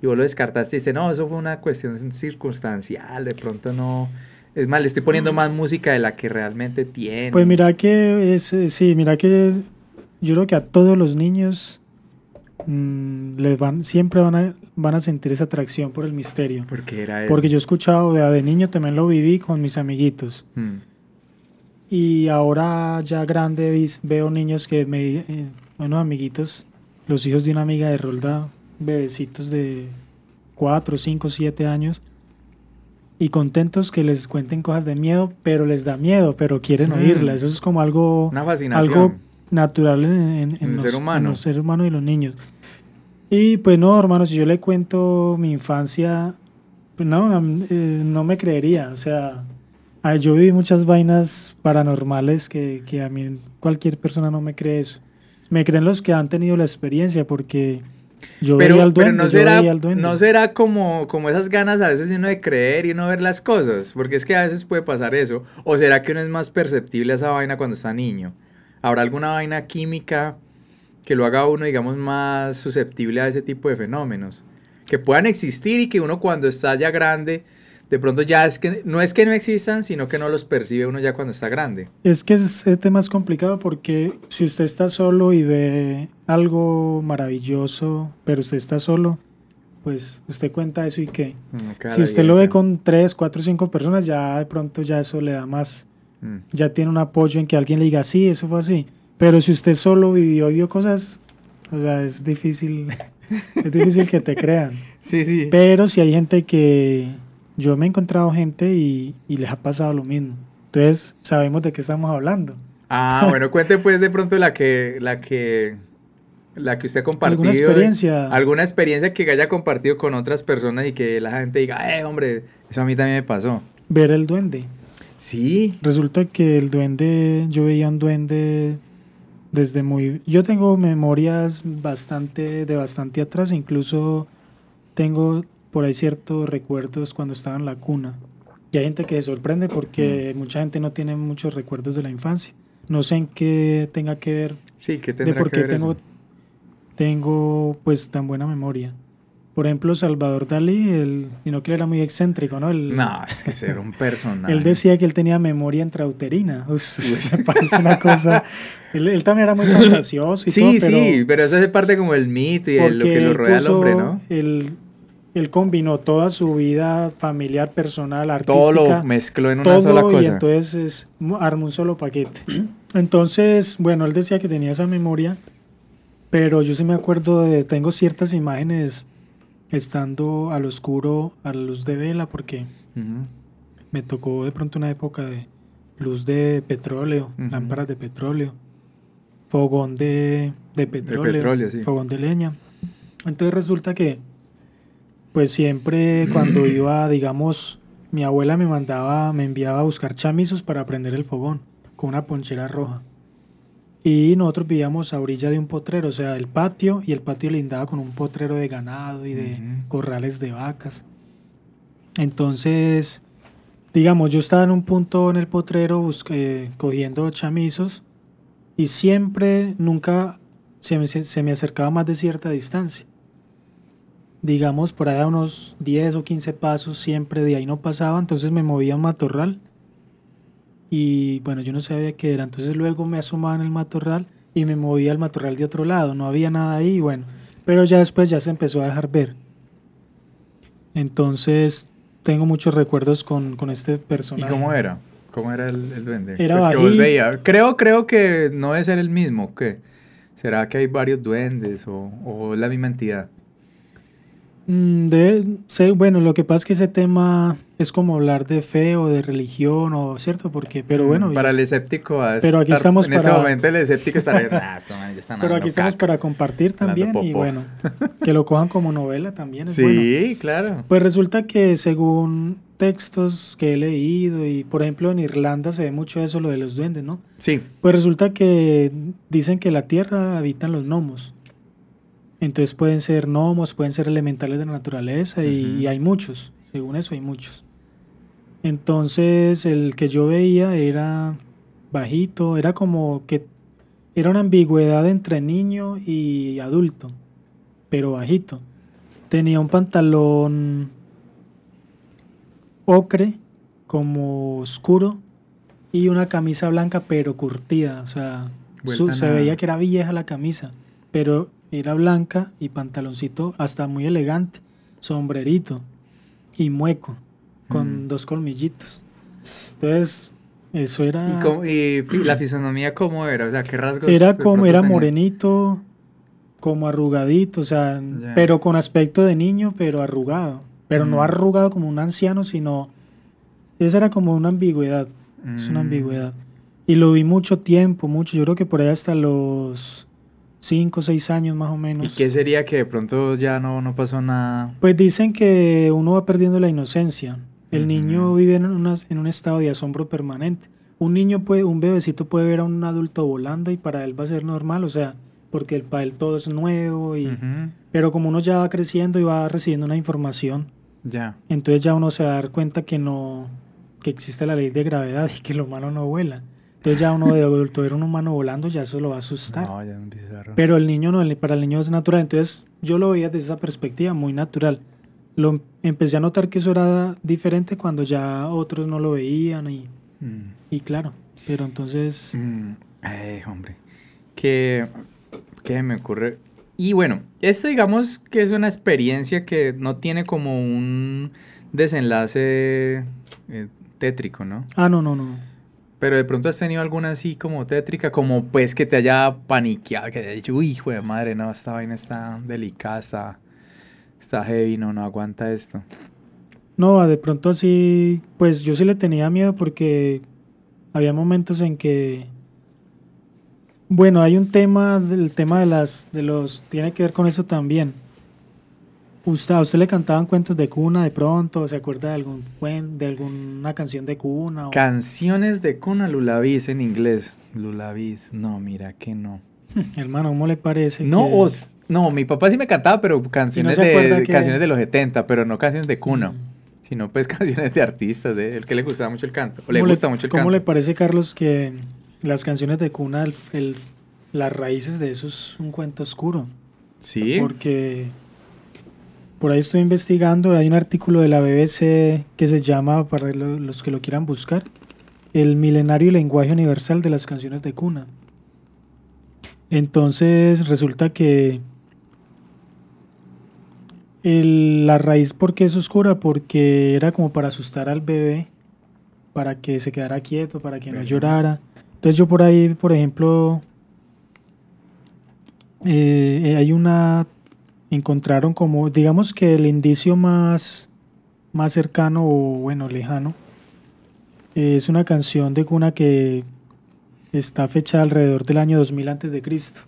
S1: y vos lo descartaste y dices, no, eso fue una cuestión circunstancial, de pronto no... Es más, le estoy poniendo más música de la que realmente tiene.
S2: Pues mira que es, sí, mira que yo creo que a todos los niños mm, les van, siempre van a, van a sentir esa atracción por el misterio.
S1: Porque era
S2: Porque yo he escuchado, de, de niño también lo viví con mis amiguitos. Mm. Y ahora ya grande veo niños que me, eh, bueno, amiguitos, los hijos de una amiga de Rolda, bebecitos de 4, 5, 7 años y contentos que les cuenten cosas de miedo, pero les da miedo, pero quieren oírlas. Eso es como algo, algo natural en, el ser humano. los seres humanos y los niños. Y pues no, hermanos, si yo le cuento mi infancia, pues no, eh, no me creería. O sea, yo viví muchas vainas paranormales que, que a mí cualquier persona no me cree eso. Me creen los que han tenido la experiencia porque yo
S1: pero, veía al duende, no será, no será como, como esas ganas a veces uno de creer y no ver las cosas, porque es que a veces puede pasar eso. O será que uno es más perceptible a esa vaina cuando está niño. ¿Habrá alguna vaina química que lo haga uno, digamos, más susceptible a ese tipo de fenómenos? Que puedan existir y que uno cuando está ya grande de pronto ya es que no es que no existan, sino que no los percibe uno ya cuando está grande.
S2: Es que ese tema es complicado porque si usted está solo y ve algo maravilloso, pero usted está solo, pues usted cuenta eso y qué. Mm, si usted lo ve con tres, cuatro, cinco personas, ya de pronto ya eso le da más, mm. ya tiene un apoyo en que alguien le diga, sí, eso fue así. Pero si usted solo vivió y vio cosas, o sea, es difícil, es difícil que te crean.
S1: Sí, sí.
S2: Pero si hay gente que yo me he encontrado gente y, les ha pasado lo mismo. Entonces, sabemos de qué estamos hablando.
S1: Ah, bueno, cuente pues de pronto la que, la que, la que usted ha compartido.
S2: ¿Alguna experiencia?
S1: Alguna experiencia que haya compartido con otras personas y que la gente diga, eh, hombre, eso a mí también me pasó.
S2: Ver el duende.
S1: Sí.
S2: Resulta que el duende, yo veía un duende desde muy... Yo tengo memorias bastante, de bastante atrás, incluso tengo por ahí ciertos recuerdos cuando estaba en la cuna. Y hay gente que se sorprende porque mucha gente no tiene muchos recuerdos de la infancia. No sé en qué tenga que ver.
S1: Sí, que de por qué
S2: tengo, tengo pues tan buena memoria. Por ejemplo, Salvador Dalí, él, no que él era muy excéntrico, ¿no?
S1: no, es que era un personaje.
S2: él decía que él tenía memoria intrauterina. me parece una cosa... Él, también era muy fantasioso y
S1: sí,
S2: todo,
S1: pero... Sí, pero eso es parte como el mito y lo que lo rodea al hombre, ¿no?
S2: El, él combinó toda su vida familiar, personal, artística.
S1: Todo lo mezcló en una sola cosa.
S2: Y entonces armó un solo paquete. Entonces, bueno, él decía que tenía esa memoria, pero yo sí me acuerdo de, tengo ciertas imágenes estando al oscuro, a la luz de vela, porque me tocó de pronto una época de luz de petróleo, lámparas de petróleo, fogón de, de petróleo, fogón de leña. Entonces resulta que pues siempre cuando iba, digamos, mi abuela me mandaba, me enviaba a buscar chamizos para prender el fogón con una ponchera roja. Y nosotros vivíamos a orilla de un potrero, o sea, el patio, y el patio lindaba con un potrero de ganado y de corrales de vacas. Entonces, digamos, yo estaba en un punto en el potrero cogiendo chamizos y siempre, nunca se se me acercaba más de cierta distancia digamos, por allá unos 10 o 15 pasos, siempre de ahí no pasaba, entonces me movía a un matorral y bueno, yo no sabía qué era, entonces luego me asomaba en el matorral y me movía al matorral de otro lado, no había nada ahí, bueno, pero ya después ya se empezó a dejar ver. Entonces tengo muchos recuerdos con, con este personaje.
S1: ¿Y cómo era? ¿Cómo era el, duende? Era pues que vos. Creo, creo que no debe ser el mismo, ¿qué? ¿Será que hay varios duendes o, o la misma entidad?
S2: Mm, bueno, lo que pasa es que ese tema es como hablar de fe o de religión, o cierto, porque, pero mm, bueno.
S1: Para el escéptico,
S2: pero aquí estamos
S1: en ese momento el escéptico está.
S2: pero aquí estamos para compartir también y bueno, que lo cojan como novela también.
S1: sí, claro.
S2: Pues resulta que según textos que he leído y por ejemplo en Irlanda se ve mucho eso lo de los duendes, ¿no?
S1: Sí.
S2: Pues resulta que dicen que la tierra habitan los gnomos. Entonces pueden ser gnomos, pueden ser elementales de la naturaleza y, hay muchos, según eso hay muchos. Entonces el que yo veía era bajito, era como que era una ambigüedad entre niño y adulto, pero bajito. Tenía un pantalón ocre, como oscuro, y una camisa blanca pero curtida, o sea, se veía que era vieja la camisa, pero era blanca y pantaloncito hasta muy elegante, sombrerito y mueco, con mm. dos colmillitos. Entonces, eso era...
S1: ¿Y, la fisonomía cómo era? O sea, ¿qué rasgos?
S2: Era como, era morenito, como arrugadito, o sea, pero con aspecto de niño, pero arrugado. Pero no mm. arrugado como un anciano, sino... Esa era como una ambigüedad, es una mm. ambigüedad. Y lo vi mucho tiempo, mucho, yo creo que por ahí hasta los cinco o seis años más o menos.
S1: ¿Y qué sería que de pronto ya no, no pasó nada?
S2: Pues dicen que uno va perdiendo la inocencia. El niño vive en, en un estado de asombro permanente. Un niño puede, un bebecito puede ver a un adulto volando y para él va a ser normal, o sea, porque el, para él todo es nuevo y... Pero como uno ya va creciendo y va recibiendo una información, ya. entonces ya uno se va a dar cuenta que no, que existe la ley de gravedad y que lo humano no vuela. Entonces ya uno de adulto ver un humano volando ya eso lo va a asustar. No, ya Pero el niño no, para el niño es natural. Entonces yo lo veía desde esa perspectiva, muy natural. Lo empecé a notar que eso era diferente cuando ya otros no lo veían y, mm. y claro. Pero entonces...
S1: Mm. Ay, hombre. Que, ¿Qué me ocurre? Y bueno, esto digamos que es una experiencia que no tiene como un desenlace eh, tétrico, ¿no?
S2: Ah, no, no, no.
S1: Pero de pronto has tenido alguna así como tétrica, como pues que te haya paniqueado, que te haya dicho, uy, hijo de madre, no, esta vaina está delicada, está, está heavy, no, no aguanta esto.
S2: No, de pronto así, pues yo sí le tenía miedo porque había momentos en que, bueno, hay un tema, el tema de las, de los, tiene que ver con eso también ¿Usted, ¿A usted le cantaban cuentos de cuna de pronto? ¿Se acuerda de, algún de alguna canción de cuna?
S1: Canciones de cuna, lulavis en inglés. Lulavis, no, mira que no.
S2: Hermano, ¿cómo le parece?
S1: No, no, mi papá sí me cantaba, pero canciones, de, canciones de los 70, pero no canciones de cuna. Mm. Sino pues canciones de artistas, de el que le gustaba mucho el canto. O le gusta mucho el
S2: canto. ¿Cómo le parece, Carlos, que las canciones de cuna, las raíces de eso es un cuento oscuro?
S1: Sí.
S2: Porque por ahí estoy investigando, hay un artículo de la BBC que se llama, para los que lo quieran buscar, El milenario lenguaje universal de las canciones de cuna. Entonces resulta que la raíz, ¿por qué es oscura? Porque era como para asustar al bebé, para que se quedara quieto, para que no llorara. Entonces yo por ahí, por ejemplo, eh, hay una encontraron como, digamos que el indicio más, más cercano o bueno, lejano, es una canción de cuna que está fechada alrededor del año 2000 antes de Cristo.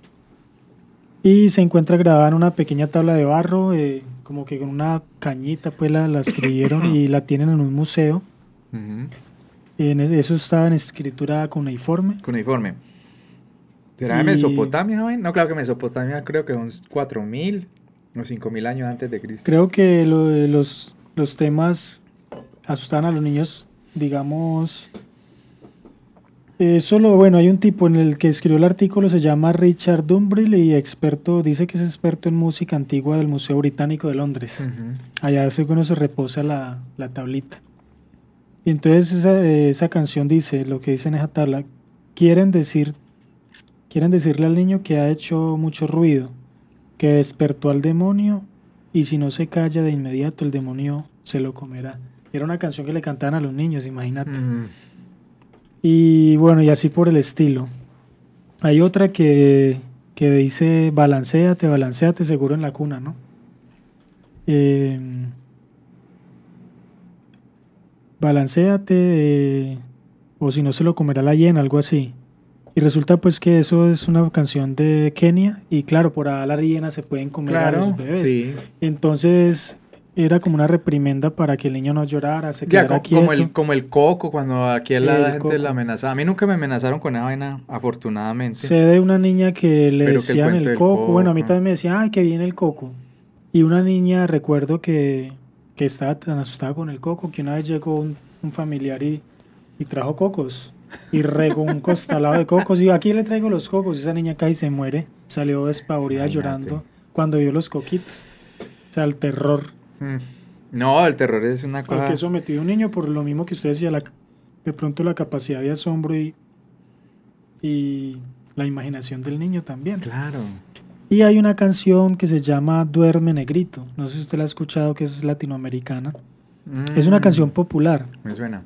S2: Y se encuentra grabada en una pequeña tabla de barro, eh, como que con una cañita pues la, la, escribieron y la tienen en un museo. en eso estaba en escritura cuneiforme.
S1: Cuneiforme. ¿Será de Mesopotamia, No, claro que Mesopotamia creo que son 4000 los 5.000 años antes de Cristo.
S2: Creo que los, los temas asustan a los niños, digamos... Eh, solo, bueno, hay un tipo en el que escribió el artículo, se llama Richard Dumbrill y experto, dice que es experto en música antigua del Museo Británico de Londres. Allá según se reposa la, la tablita. Y entonces esa, esa, canción dice, lo que dice en esa tabla, quieren decir, quieren decirle al niño que ha hecho mucho ruido, que despertó al demonio y si no se calla de inmediato el demonio se lo comerá. Era una canción que le cantaban a los niños, imagínate. Y bueno, y así por el estilo. Hay otra que, que dice, balanceate, balanceate seguro en la cuna, ¿no? Eh, balanceate, eh, o si no se lo comerá la hiena, algo así. Y resulta pues que eso es una canción de Kenia y claro, por ahí las hienas se pueden comer a los bebés. Entonces era como una reprimenda para que el niño no llorara, se quedara
S1: como, Como el, como el coco, cuando aquí la gente la amenazaba. A mí nunca me amenazaron con esa vaina, afortunadamente.
S2: Sé de una niña que le decían el, coco. Bueno, a mí también me decían, ay, que viene el coco. Y una niña, recuerdo que, que estaba tan asustada con el coco, que una vez llegó un, familiar y, y, trajo cocos. Y regó un costalado de cocos. Y aquí le traigo los cocos. Esa niña cae y se muere. Salió despavorida llorando cuando vio los coquitos. O sea, el terror.
S1: Mm. No, el terror es una cosa.
S2: Porque sometido a un niño por lo mismo que usted decía, la, de pronto la capacidad de asombro y, y la imaginación del niño también.
S1: Claro.
S2: Y hay una canción que se llama Duerme Negrito. No sé si usted la ha escuchado, que es latinoamericana. Es una mm. canción popular.
S1: Me suena.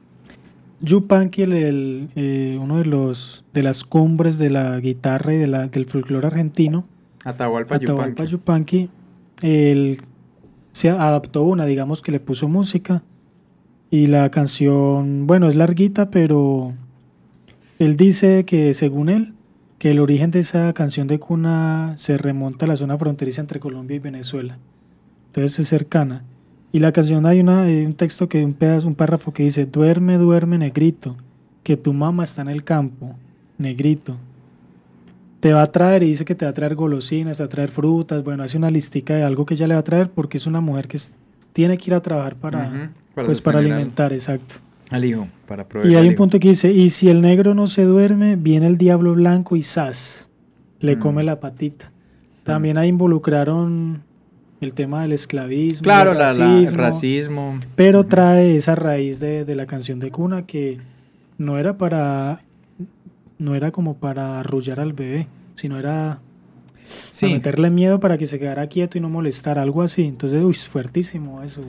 S2: Yupanqui, el, eh, uno de los de las cumbres de la guitarra y de la, del folclore argentino.
S1: Atahualpa, Atahualpa
S2: Yupanqui. Él se adaptó una, digamos que le puso música. Y la canción, bueno, es larguita, pero él dice que según él, que el origen de esa canción de cuna se remonta a la zona fronteriza entre Colombia y Venezuela. Entonces es cercana. Y la canción hay, una, un texto que un pedazo, un párrafo que dice, duerme, duerme, negrito, que tu mamá está en el campo, negrito. Te va a traer y dice que te va a traer golosinas, te va a traer frutas, bueno, hace una listica de algo que ella le va a traer porque es una mujer que tiene que ir a trabajar para, pues, para alimentar, exacto.
S1: Al hijo, para
S2: proveer. Y hay un punto que dice, y si el negro no se duerme, viene el diablo blanco y ¡zas! Le mm. come la patita. También ahí involucraron el tema del esclavismo,
S1: claro, el racismo, racismo.
S2: pero trae esa raíz de, de, la canción de cuna que no era para, no era como para arrullar al bebé, sino era sí. meterle miedo para que se quedara quieto y no molestar, algo así. Entonces, uy, fuertísimo eso.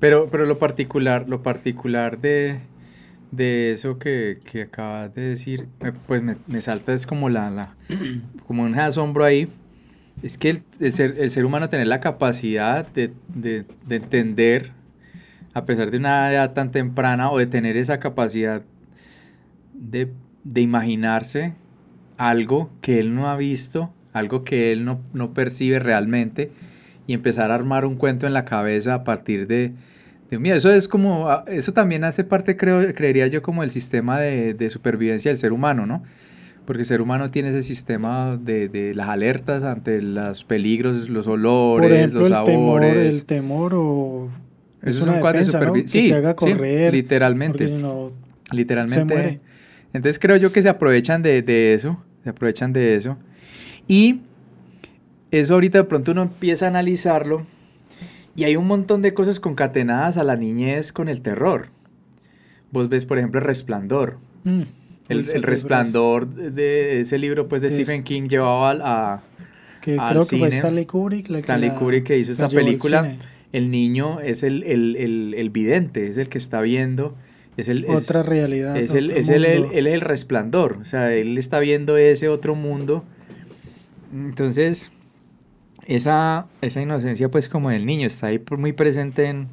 S1: Pero, pero lo particular, lo particular de, de eso que, que acabas de decir, pues me, me salta es como la, la como un asombro ahí es que el, ser, el ser humano tener la capacidad de, de, de, entender, a pesar de una edad tan temprana, o de tener esa capacidad de, de imaginarse algo que él no ha visto, algo que él no, no, percibe realmente, y empezar a armar un cuento en la cabeza a partir de, de miedo. Eso es como, ah, eso también hace parte, creo, creería yo, como el sistema de, de supervivencia del ser humano, ¿no? Porque el ser humano tiene ese sistema de, de las alertas ante los peligros, los olores, los sabores.
S2: el temor o.
S1: Eso es un cuadro de supervivencia. Sí, haga correr, literalmente. literalmente. Entonces creo yo que se aprovechan de, de, eso. Se aprovechan de eso. Y eso ahorita de pronto uno empieza a analizarlo. Y hay un montón de cosas concatenadas a la niñez con el terror. Vos ves, por ejemplo, el resplandor. Mm. El, resplandor de ese libro pues de Stephen King llevaba a,
S2: que creo que fue Stanley Kubrick
S1: Stanley Kubrick que hizo esa película. el niño es el, el, vidente es el que está viendo es el
S2: otra realidad
S1: es, el, es el, él es el resplandor o sea él está viendo ese otro mundo. Entonces esa, esa inocencia pues como del niño está ahí muy presente en,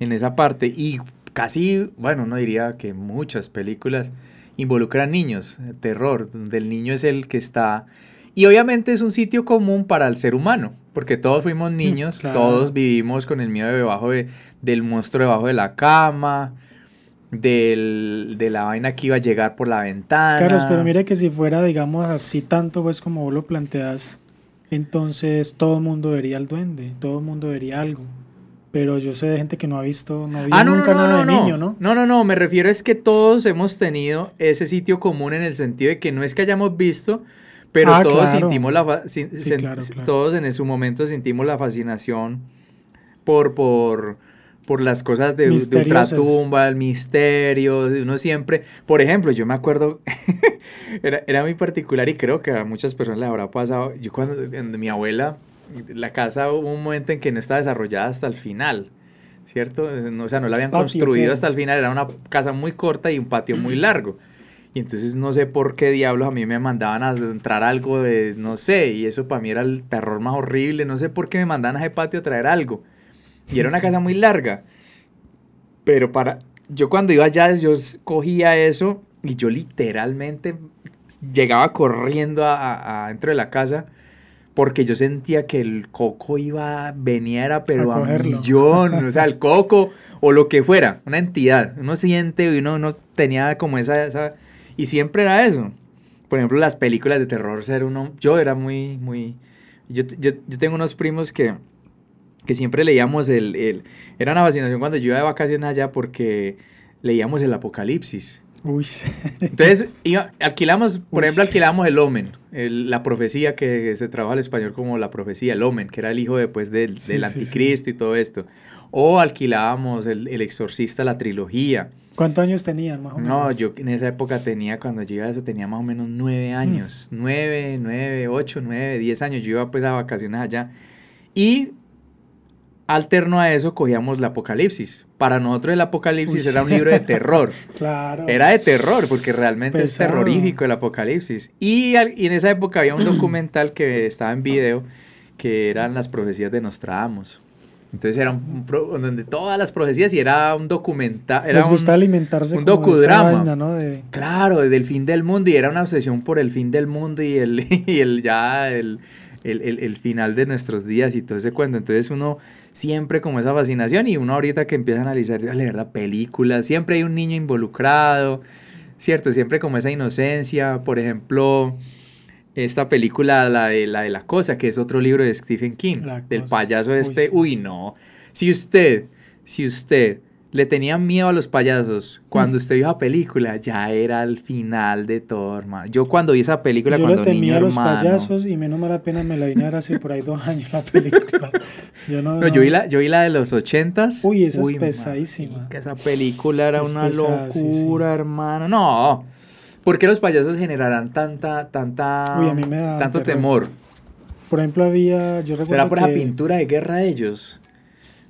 S1: en esa parte y casi bueno no diría que muchas películas involucra niños, terror, donde el niño es el que está... Y obviamente es un sitio común para el ser humano, porque todos fuimos mm, niños, todos vivimos con el miedo debajo de, del monstruo debajo de la cama, del, de la vaina que iba a llegar por la ventana.
S2: Carlos, pero mire que si fuera, digamos, así tanto, pues como vos lo planteas, entonces todo el mundo vería al duende, todo el mundo vería algo pero yo sé de gente que no ha visto, no
S1: ah, nunca nada de niño, ¿no? No, no, no, me refiero es que todos hemos tenido ese sitio común en el sentido de que no es que hayamos visto, pero ah, todos sentimos la todos en su momento sentimos la fascinación por por por las cosas de, de ultratumba, el misterio, uno siempre, por ejemplo, yo me acuerdo, era, era muy particular y creo que a muchas personas les habrá pasado, yo cuando mi abuela la casa hubo un momento en que no estaba desarrollada hasta el final, ¿cierto? o sea, no la habían construido hasta el final, era una casa muy corta y un patio muy largo. Y entonces no sé por qué diablos a mí me mandaban a entrar algo de, no sé, y eso para mí era el terror más horrible, no sé por qué me mandaban a ese patio a traer algo. Y era una casa muy larga. Pero para, yo cuando iba allá, yo cogía eso y yo literalmente llegaba corriendo a, a, dentro de la casa porque yo sentía que el coco iba, venía, pero a, millón, o sea, el coco o lo que fuera, una entidad, uno siente y uno, no tenía como esa, esa, y siempre era eso. Por ejemplo, las películas de terror, ser uno, yo era muy, muy, yo, yo, yo tengo unos primos que, que siempre leíamos el, el, era una fascinación cuando yo iba de vacaciones allá porque leíamos el Apocalipsis. Uy. Entonces, alquilamos, por ejemplo, alquilamos el Omen, la profecía que se trabaja al español como la profecía, el Omen, que era el hijo después del, del anticristo y todo esto. O alquilábamos el, el, Exorcista, la trilogía.
S2: ¿Cuántos años tenían más o menos?
S1: No, yo en esa época tenía, cuando yo iba a eso, tenía más o menos nueve mm. años. Nueve, nueve, ocho, nueve, diez años. Yo iba pues a vacaciones allá. Y alterno a eso cogíamos el Apocalipsis. Para nosotros el Apocalipsis era un libro de terror. claro. Era de terror, porque realmente es terrorífico el Apocalipsis. Y, y, en esa época había un documental que estaba en video, que eran las profecías de Nostradamus. Entonces era un, donde todas las profecías y era un documental.
S2: Les gusta alimentarse
S1: un docudrama. ¿no? de... Claro, del fin del mundo y era una obsesión por el fin del mundo y el, y el ya el, el, el, el final de nuestros días y todo ese cuento. Entonces uno siempre como esa fascinación y uno ahorita que empieza a analizar, la verdad, películas, siempre hay un niño involucrado, ¿cierto? Siempre como esa inocencia, por ejemplo, esta película, la de la, de la cosa, que es otro libro de Stephen King, del payaso este, uy, no, si usted, si usted le tenía miedo a los payasos. Cuando usted vio la película, ya era el final de todo, hermano. Yo cuando vi esa película,
S2: yo
S1: cuando
S2: le temía a los payasos y menos mala pena me la vine a ver hace por ahí dos años la película.
S1: Yo no, Yo, vi la, yo vi la de los ochentas.
S2: Uy, esa es pesadísima.
S1: Que esa película era una locura, hermano. No. ¿Por qué los payasos generarán tanta, tanta, Uy, a mí me da tanto temor?
S2: Por ejemplo, había, yo recuerdo
S1: ¿Será por esa pintura de guerra de ellos?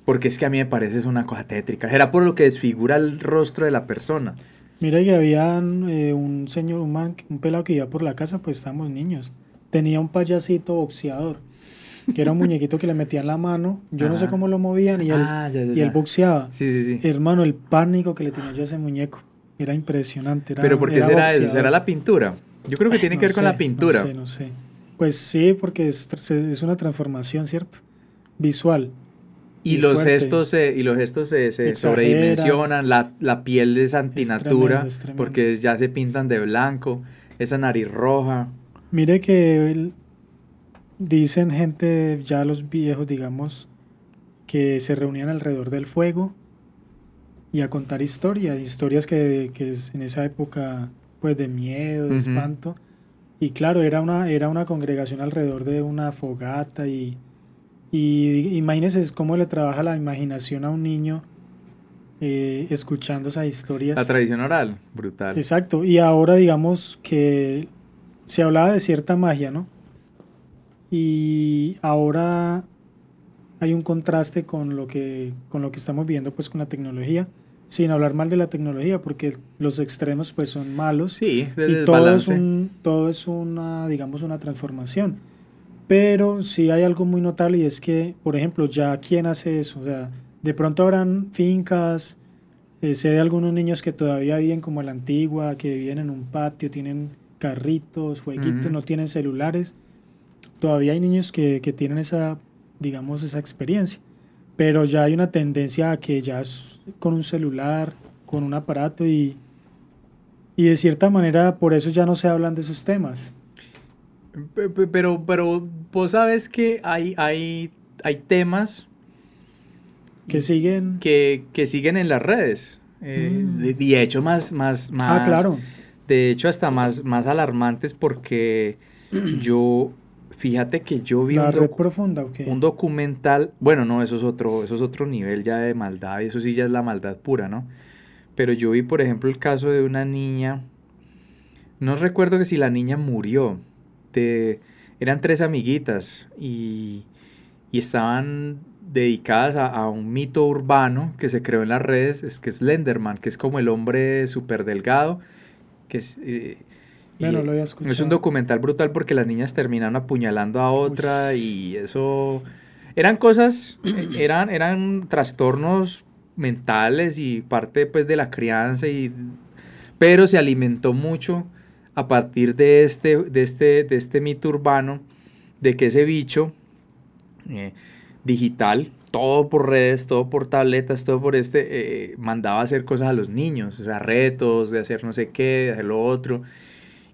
S1: Porque es que a mí me parece es una cosa tétrica. Era por lo que desfigura el rostro de la persona.
S2: Mira que había eh, un señor, un, un pelado que iba por la casa, pues estábamos niños. Tenía un payasito boxeador, que era un muñequito que le metían la mano. Yo no sé cómo lo movían y él, ah, y él boxeaba.
S1: Sí, sí, sí.
S2: Hermano, el pánico que le tenía yo a ese muñeco. Era impresionante.
S1: ¿Pero por qué será eso? ¿Será la pintura? Yo creo que tiene que ver con la pintura.
S2: No sé, no sé. Pues sí, porque es, es una transformación, ¿cierto? Visual.
S1: Y, los gestos se, y los gestos se, sobredimensionan, la, la, piel es antinatura, porque ya se pintan de blanco, esa nariz roja.
S2: Mire que dicen gente, ya los viejos, digamos, que se reunían alrededor del fuego y a contar historias, historias que, que en esa época, pues de miedo, de espanto. Y claro, era una, era una congregación alrededor de una fogata y y imagínense cómo le trabaja la imaginación a un niño eh, escuchando esas historias.
S1: La tradición oral, brutal.
S2: Exacto. Y ahora digamos que se hablaba de cierta magia, ¿no? Y ahora hay un contraste con lo que, con lo que estamos viendo pues con la tecnología. Sin hablar mal de la tecnología, porque los extremos pues son malos.
S1: Sí,
S2: y todo es, un, todo es una, digamos, una transformación. Pero sí hay algo muy notable y es que, por ejemplo, ya quién hace eso. O sea, de pronto habrán fincas, eh, sé de algunos niños que todavía viven como la antigua, que viven en un patio, tienen carritos, jueguitos, no tienen celulares. Todavía hay niños que, que, tienen esa, digamos, esa experiencia. Pero ya hay una tendencia a que ya es con un celular, con un aparato y, y de cierta manera por eso ya no se hablan de esos temas.
S1: Pero, pero vos sabes que hay, hay, hay temas
S2: que siguen
S1: que, que siguen en las redes. Eh, mm. de, de, hecho, más, más, más.
S2: Ah, claro.
S1: De hecho, hasta más, más alarmantes porque yo. Fíjate que yo vi
S2: un, red profunda,
S1: un documental. Bueno, no, eso es otro, eso es otro nivel ya de maldad. Y eso sí ya es la maldad pura, ¿no? Pero yo vi, por ejemplo, el caso de una niña. No recuerdo que si la niña murió eran tres amiguitas y, estaban dedicadas a, un mito urbano que se creó en las redes, es que es Slenderman, que es como el hombre súper delgado, que es... Eh, es un documental brutal porque las niñas terminan apuñalando a otra y eso... Eran cosas, eh, eran, eran trastornos mentales y parte pues de la crianza y... Pero se alimentó mucho a partir de este, de este, de este mito urbano de que ese bicho eh, digital, todo por redes, todo por tabletas, todo por este, eh, mandaba hacer cosas a los niños, o sea, retos de hacer no sé qué, de hacer lo otro.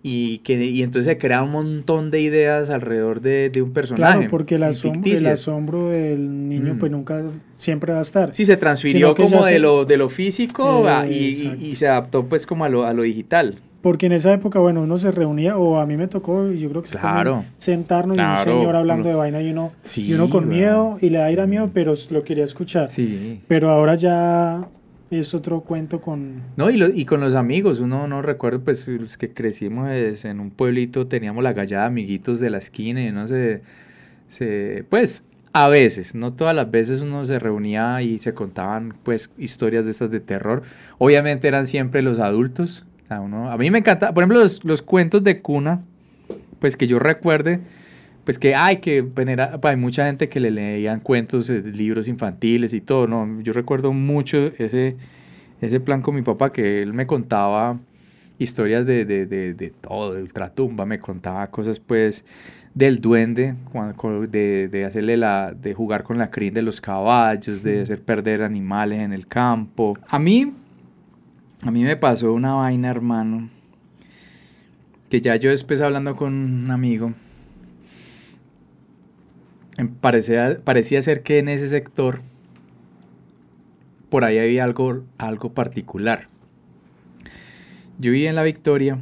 S1: Y, que, y entonces se crea un montón de ideas alrededor de, de un personaje. Claro,
S2: porque el, el asombro del niño pues mm. nunca, siempre va a estar.
S1: Sí, se transfirió como de lo, de lo físico y, y, se adaptó pues como a lo, a lo digital.
S2: Porque en esa época, bueno, uno se reunía, o a mí me tocó, yo creo que claro, sentarnos y un señor hablando de vaina y uno, y uno con miedo, y le da ir a miedo, pero lo quería escuchar. Sí. Pero ahora ya es otro cuento con...
S1: No, y, y con los amigos, uno no recuerdo, pues los que crecimos en un pueblito, teníamos la gallada de amiguitos de la esquina y no se, se... Pues a veces, no todas las veces uno se reunía y se contaban pues historias de estas de terror. Obviamente eran siempre los adultos a mí me encanta, por ejemplo, los, cuentos de cuna, pues que yo recuerde, pues que hay que venera, pues, hay mucha gente que le leían cuentos, eh, libros infantiles y todo, ¿no? Yo recuerdo mucho ese, ese plan con mi papá que él me contaba historias de, de, de, todo, de ultratumba, me contaba cosas pues del duende, de, de, hacerle la, de jugar con la crin de los caballos, de hacer perder animales en el campo. A mí a mí me pasó una vaina, hermano, que ya yo después hablando con un amigo, em, parecía, parecía ser que en ese sector por ahí había algo, algo particular. Yo viví en La Victoria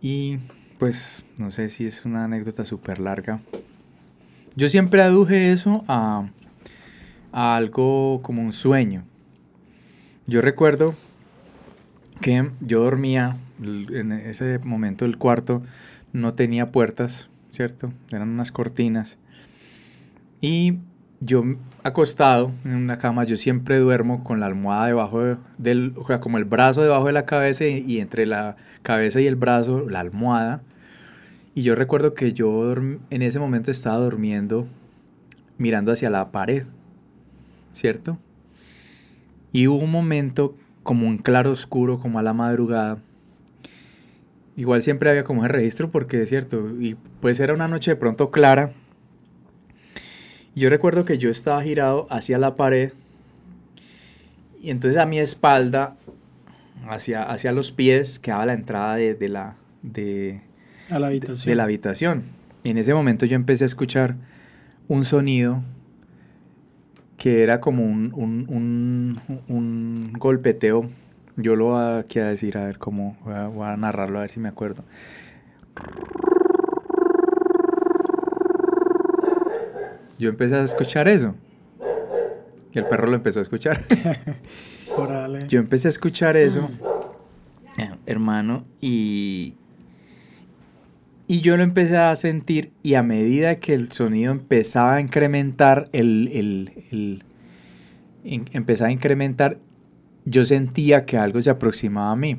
S1: y pues no sé si es una anécdota súper larga. Yo siempre aduje eso a algo como un sueño. Yo recuerdo que yo dormía, en ese momento el cuarto no tenía puertas, ¿cierto? Eran unas cortinas. Y yo acostado en una cama, yo siempre duermo con la almohada debajo del, o sea, como el brazo debajo de la cabeza y, entre la cabeza y el brazo la almohada. Y yo recuerdo que yo en ese momento estaba durmiendo mirando hacia la pared, ¿cierto? Y hubo un momento como un claro oscuro, como a la madrugada. Igual siempre había como ese registro porque es cierto, y pues era una noche de pronto clara. Yo recuerdo que yo estaba girado hacia la pared y entonces a mi espalda, hacia, hacia los pies, quedaba la entrada de, la, de,
S2: la habitación.
S1: de la habitación. Y en ese momento yo empecé a escuchar un sonido que era como un, un, un, golpeteo. Yo lo voy a decir, a ver cómo, voy a, narrarlo, a ver si me acuerdo. Yo empecé a escuchar eso. Y el perro lo empezó a escuchar. Yo empecé a escuchar eso, hermano, y, y yo lo empecé a sentir y a medida que el sonido empezaba a incrementar, el, el, empezaba a incrementar, yo sentía que algo se aproximaba a mí.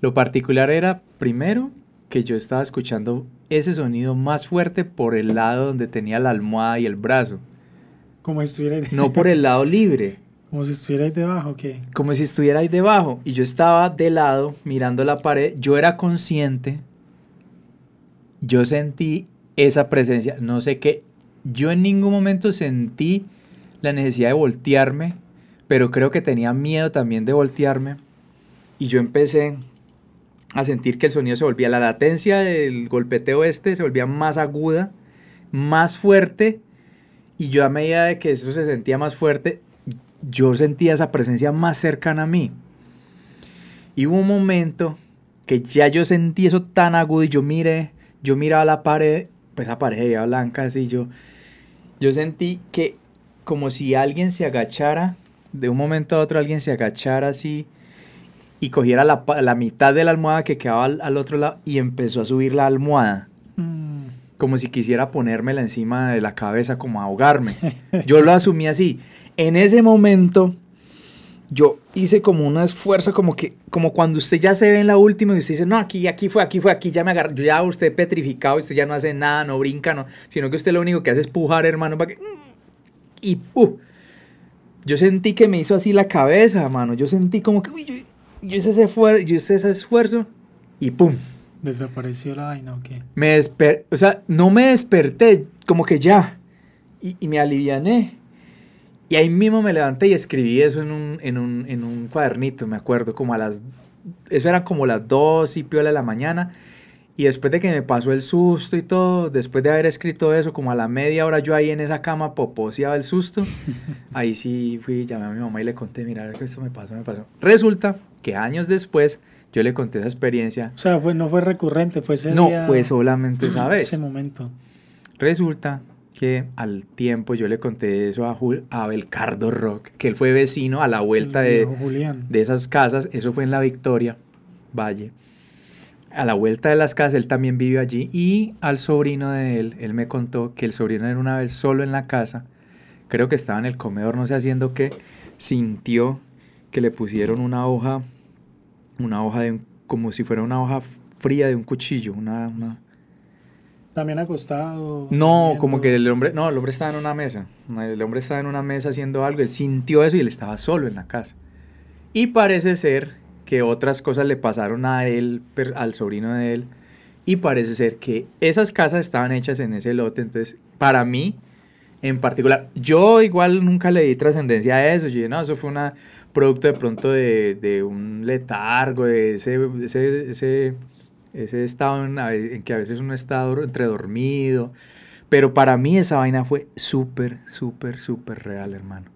S1: Lo particular era, primero, que yo estaba escuchando ese sonido más fuerte por el lado donde tenía la almohada y el brazo.
S2: Como si estuviera
S1: ahí. No por el lado libre.
S2: Como si estuviera ahí debajo, ¿qué?
S1: Como si estuviera ahí debajo. Y yo estaba de lado, mirando la pared. Yo era consciente yo sentí esa presencia, no sé qué, yo en ningún momento sentí la necesidad de voltearme, pero creo que tenía miedo también de voltearme. Y yo empecé a sentir que el sonido se volvía, la latencia del golpeteo este se volvía más aguda, más fuerte. Y yo a medida de que eso se sentía más fuerte, yo sentía esa presencia más cercana a mí. Y hubo un momento que ya yo sentí eso tan agudo y yo miré yo miraba la pared, pues esa pared era blanca, así yo, yo sentí que como si alguien se agachara, de un momento a otro alguien se agachara así y cogiera la, la mitad de la almohada que quedaba al, otro lado y empezó a subir la almohada. Mm. Como si quisiera ponérmela encima de la cabeza, como ahogarme. Yo lo asumí así. En ese momento yo hice como un esfuerzo, como que, como cuando usted ya se ve en la última y usted dice, no, aquí, aquí fue, aquí fue, aquí ya me agarró, ya usted petrificado, usted ya no hace nada, no brinca, no, sino que usted lo único que hace es pujar, hermano, para que... Y ¡pum! Yo sentí que me hizo así la cabeza, hermano, yo sentí como que, uy, yo, hice ese esfuerzo, yo hice ese esfuerzo y ¡pum!
S2: ¿Desapareció la vaina o qué?
S1: Me desper o sea, no me desperté, como que ya. Y, y, me aliviané. Y ahí mismo me levanté y escribí eso en un, en un, en un cuadernito, me acuerdo, como a las... Eso eran como las dos y piola de la mañana. Y después de que me pasó el susto y todo, después de haber escrito eso, como a la media hora yo ahí en esa cama poposeaba el susto, ahí sí fui, llamé a mi mamá y le conté, mira, esto me pasó, me pasó. Resulta que años después yo le conté esa experiencia.
S2: O sea, fue, no fue recurrente, fue ese
S1: No, fue solamente esa vez.
S2: Ese momento.
S1: Resulta que al tiempo yo le conté eso a, a Belcardo Rock, que él fue vecino a la vuelta de, de esas casas, eso fue en la Victoria Valle. A la vuelta de las casas, él también vivió allí. Y al sobrino de él, él me contó que el sobrino era una vez solo en la casa, creo que estaba en el comedor, no sé haciendo qué, sintió que le pusieron una hoja, una hoja de como si fuera una hoja fría de un cuchillo, una...
S2: También acostado.
S1: No, como que el hombre, no, el hombre estaba en una mesa, el hombre estaba en una mesa haciendo algo, él sintió eso y él estaba solo en la casa. Y parece ser que otras cosas le pasaron a él, al sobrino de él, y parece ser que esas casas estaban hechas en ese lote, entonces para mí en particular, yo igual nunca le di trascendencia a eso, yo dije, no, eso fue un producto de pronto de, un letargo, de ese, ese, ese, estado en, en, que a veces uno está entre dormido, pero para mí esa vaina fue súper, súper, súper real, hermano.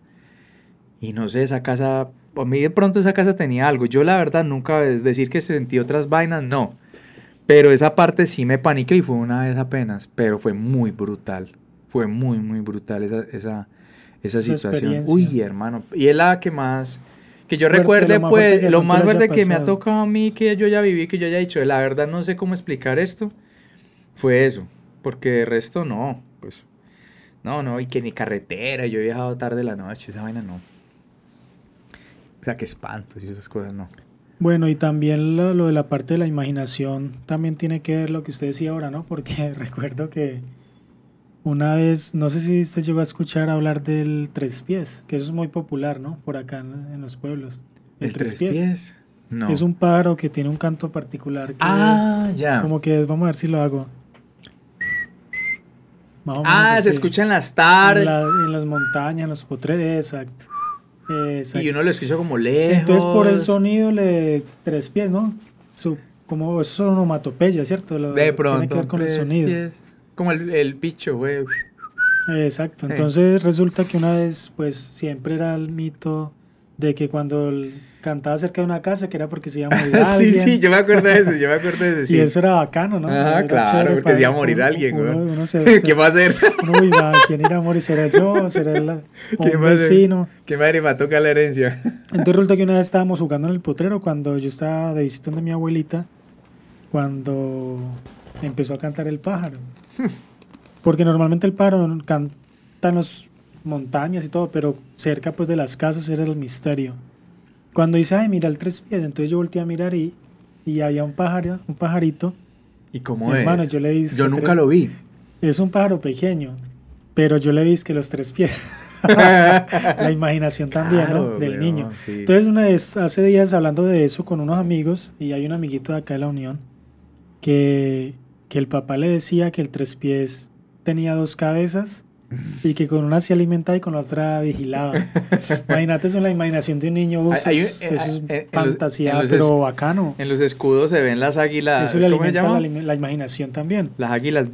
S1: Y no sé, esa casa a mí de pronto esa casa tenía algo. Yo la verdad nunca, es decir que sentí otras vainas, no. Pero esa parte sí me paniqué y fue una vez apenas, pero fue muy brutal. Fue muy, muy brutal esa, esa, esa, situación. Uy, hermano. Y es la que más, que yo recuerde, pues, lo más fuerte que me ha tocado a mí, que yo ya viví, que yo haya dicho, la verdad no sé cómo explicar esto, fue eso. Porque de resto no, pues, no, no, y que ni carretera, yo he viajado tarde la noche, esa vaina no. O sea, qué espantos y esas cosas, ¿no?
S2: Bueno, y también lo, de la parte de la imaginación también tiene que ver lo que usted decía ahora, ¿no? Porque recuerdo que una vez, no sé si usted llegó a escuchar hablar del tres pies, que eso es muy popular, ¿no? Por acá en, los pueblos.
S1: ¿El, tres, pies?
S2: No. Es un pájaro que tiene un canto particular.
S1: ah, ya.
S2: Como que, vamos a ver si lo hago.
S1: ah, se escucha en las tardes.
S2: En, en, las montañas, en los potreros, exacto.
S1: Y uno lo escucha como lejos.
S2: Entonces por el sonido le tres pies, ¿no? Su, como eso es onomatopeya, ¿cierto?
S1: de pronto. Tiene que ver con el sonido. Como el, el bicho, güey.
S2: Exacto. Entonces resulta que una vez, pues siempre era el mito de que cuando cantaba cerca de una casa que era porque se iba a morir
S1: alguien. sí, sí, yo me acuerdo de eso, yo me acuerdo de eso. Sí.
S2: Y eso era bacano, ¿no?
S1: Ah, claro, porque se iba a morir alguien, güey. ¿Qué va a hacer?
S2: Uy, va, ¿quién irá a morir? ¿Será yo? ¿Será el, un vecino?
S1: ¿Qué madre me toca la herencia?
S2: Entonces resulta que una vez estábamos jugando en el potrero cuando yo estaba de visita de mi abuelita, cuando empezó a cantar el pájaro. Porque normalmente el pájaro canta en las montañas y todo, pero cerca pues de las casas era el misterio. Cuando dice, ay, mira el tres pies, entonces yo volteé a mirar y, y había un pájaro, un pajarito.
S1: ¿Y cómo es? yo le Yo nunca lo vi.
S2: Es un pájaro pequeño, pero yo le vi que los tres pies. la imaginación también, ¿no? Del niño. Entonces, una vez, hace días hablando de eso con unos amigos, y hay un amiguito de acá de la Unión, que, que el papá le decía que el tres pies tenía dos cabezas y que con una se alimentaba y con la otra vigilaba. Imagínate eso en la imaginación de un niño. eso es eh, fantasía, pero bacano.
S1: En los escudos se ven las águilas.
S2: Eso le alimenta la, imaginación también.
S1: Las águilas,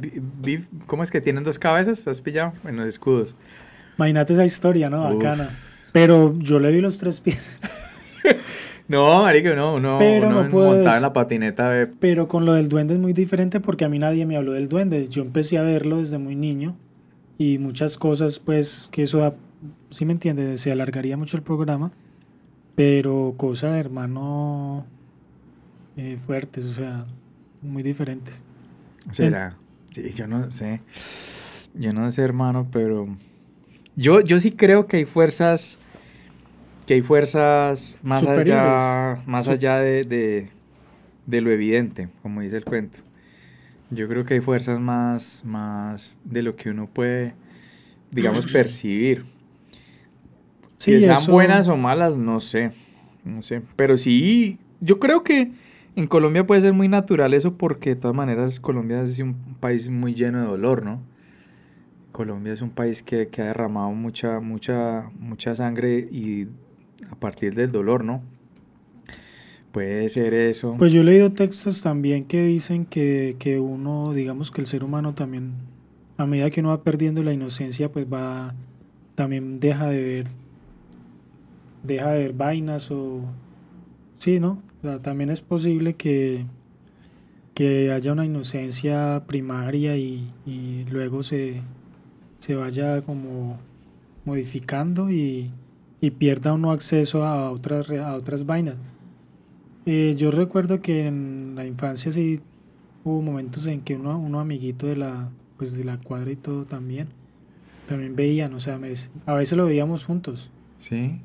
S1: ¿cómo es que tienen dos cabezas? ¿Has pillado? En los escudos.
S2: Imagínate esa historia, ¿no? Bacana. Pero yo le vi los tres pies.
S1: No, marico, no, no, pero no, montar en la patineta.
S2: Pero con lo del duende es muy diferente porque a mí nadie me habló del duende. Yo empecé a verlo desde muy niño y muchas cosas, pues, que eso, si me entiende, se alargaría mucho el programa, pero cosas, hermano, eh, fuertes, o sea, muy diferentes.
S1: ¿Será? Sí, yo no sé. Yo no sé, hermano, pero yo, yo sí creo que hay fuerzas, que hay fuerzas más allá, más allá de, de lo evidente, como dice el cuento. Yo creo que hay fuerzas más, más de lo que uno puede, digamos, percibir. Sí, que sean buenas o malas, no sé. No sé. Pero sí, yo creo que en Colombia puede ser muy natural eso porque de todas maneras Colombia es un país muy lleno de dolor, ¿no? Colombia es un país que, que ha derramado mucha, mucha, mucha sangre y a partir del dolor, ¿no? Puede ser eso.
S2: Pues yo he leído textos también que dicen que, que uno, digamos que el ser humano también, a medida que uno va perdiendo la inocencia, pues va, también deja de ver, deja de ver vainas o, sí, ¿no? O sea, también es posible que, que haya una inocencia primaria y, y luego se, se vaya como modificando y, y pierda uno acceso a otras, a otras vainas. Eh, yo recuerdo que en la infancia sí hubo momentos en que uno, uno amiguito de la, pues de la cuadra y todo también, también veían, o sea, a veces lo veíamos juntos. Sí.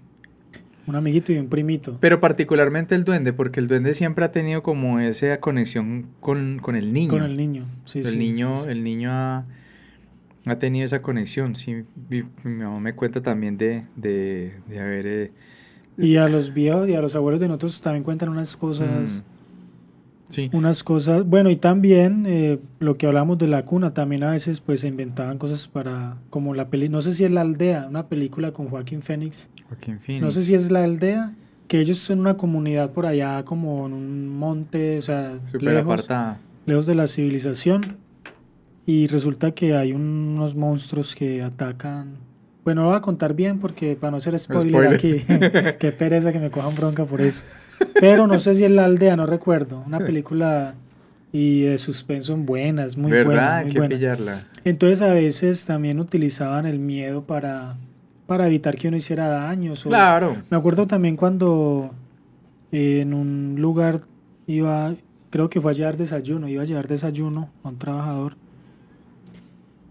S2: Un amiguito y un primito.
S1: Pero particularmente el duende, porque el duende siempre ha tenido como esa conexión con, el niño.
S2: Con el niño, sí,
S1: el Niño, El niño ha, tenido esa conexión, sí. Mi, mamá me cuenta también de, de, de haber... Eh,
S2: y a los viejos y a los abuelos de nosotros también cuentan unas cosas. Mm. Sí. Unas cosas. Bueno, y también eh, lo que hablamos de la cuna, también a veces pues se inventaban cosas para. Como la peli. No sé si es La Aldea, una película con Joaquín Phoenix. Joaquín Phoenix. No sé si es La Aldea, que ellos son una comunidad por allá, como en un monte, o sea, lejos, lejos de la civilización. Y resulta que hay unos monstruos que atacan bueno, lo voy a contar bien porque para no ser spoiler, aquí, qué pereza que me cojan bronca por eso. Pero no sé si es La Aldea, no recuerdo. Una película y de suspenso buena, es muy buena. Muy que pillarla. Entonces a veces también utilizaban el miedo para, para evitar que uno hiciera daños. claro. Me acuerdo también cuando en un lugar iba, creo que fue a llevar desayuno, iba a llevar desayuno a un trabajador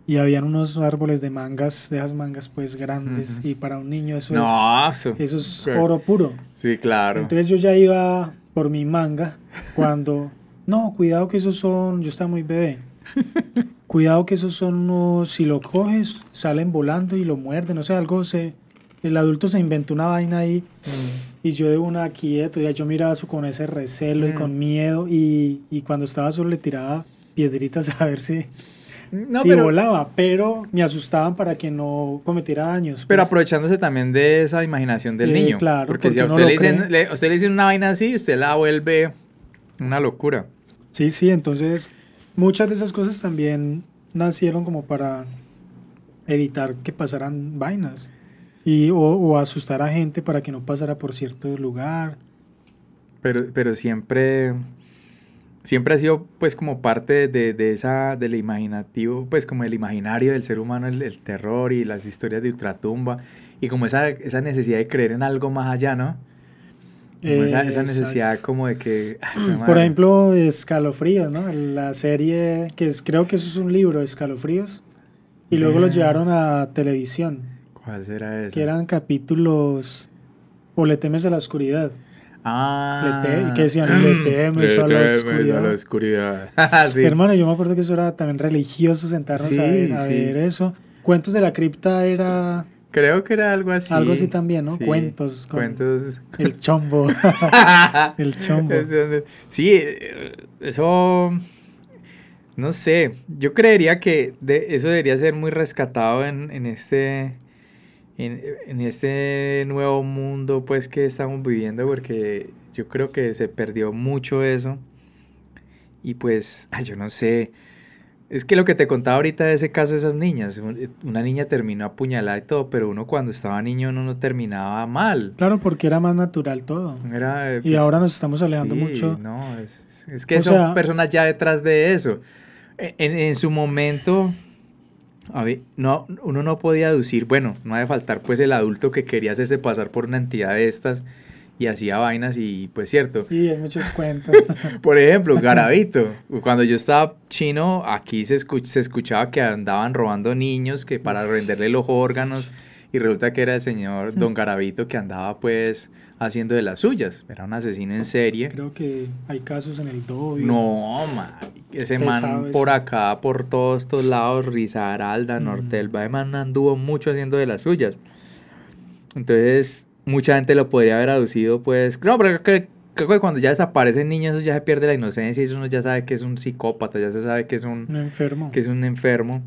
S2: y habían unos árboles de mangas, de esas mangas pues grandes, y para un niño eso, es, eso, es oro puro.
S1: Sí, claro.
S2: Entonces yo ya iba por mi manga cuando, no, cuidado que esos son, yo estaba muy bebé, cuidado que esos son unos, si lo coges, salen volando y lo muerden, o sea, algo se, el adulto se inventó una vaina ahí mm. y yo de una quieto, ya yo miraba eso con ese recelo y mm. con miedo y, y cuando estaba solo le tiraba piedritas a ver si no, sí, pero, volaba, pero me asustaban para que no cometiera daños.
S1: Pero pues. aprovechándose también de esa imaginación del niño. Claro, porque, si a usted, le dicen, usted le una vaina así, usted la vuelve una locura.
S2: Sí, sí, entonces muchas de esas cosas también nacieron como para evitar que pasaran vainas y o, asustar a gente para que no pasara por cierto lugar.
S1: Pero, pero siempre siempre ha sido pues como parte de, de, esa, del imaginativo, pues como el imaginario del ser humano, el, terror y las historias de ultratumba y como esa, esa necesidad de creer en algo más allá, ¿no? esa, necesidad como de que...
S2: Por ejemplo, Escalofríos, ¿no? La serie, que es, creo que eso es un libro, Escalofríos, y luego lo llevaron a televisión.
S1: ¿Cuál será eso?
S2: Que eran capítulos, o le temes a la oscuridad. Ah. Le ¿Qué decían? Le temes a la oscuridad. A la oscuridad. Hermano, yo me acuerdo que eso era también religioso sentarnos a, ver, eso. Cuentos de la cripta era.
S1: Creo que era algo así.
S2: Algo así también, ¿no? Cuentos. Cuentos. El chombo. el chombo.
S1: Sí, eh, eso. No sé. Yo creería que de, eso debería ser muy rescatado en, en este en, en, este nuevo mundo pues que estamos viviendo porque yo creo que se perdió mucho eso. Y pues yo no sé. Es que lo que te contaba ahorita de ese caso de esas niñas una niña terminó apuñalada y todo pero uno cuando estaba niño no no terminaba mal.
S2: Claro porque era más natural todo. Era, y pues, ahora nos estamos alejando mucho.
S1: no es, es que son personas ya detrás de eso. En, en su momento a ver, no, uno no podía deducir, bueno, no ha de faltar pues el adulto que quería hacerse pasar por una entidad de estas y hacía vainas y pues cierto.
S2: Y hay muchos cuentos.
S1: por ejemplo, Garabito. Cuando yo estaba chino, aquí se, se escuchaba que andaban robando niños que para venderle los órganos y resulta que era el señor Don Garabito que andaba pues haciendo de las suyas. Era un asesino en serie.
S2: Creo que hay casos en el doble.
S1: No, man. Ese man por acá, por todos estos lados, Rizaralda, mm. Nortelva, man anduvo mucho haciendo de las suyas. Entonces, mucha gente lo podría haber aducido, pues. No, pero creo que cuando ya desaparecen niños, eso ya se pierde la inocencia y eso uno ya sabe que es un psicópata, ya se sabe que es un,
S2: un enfermo.
S1: Que es un enfermo.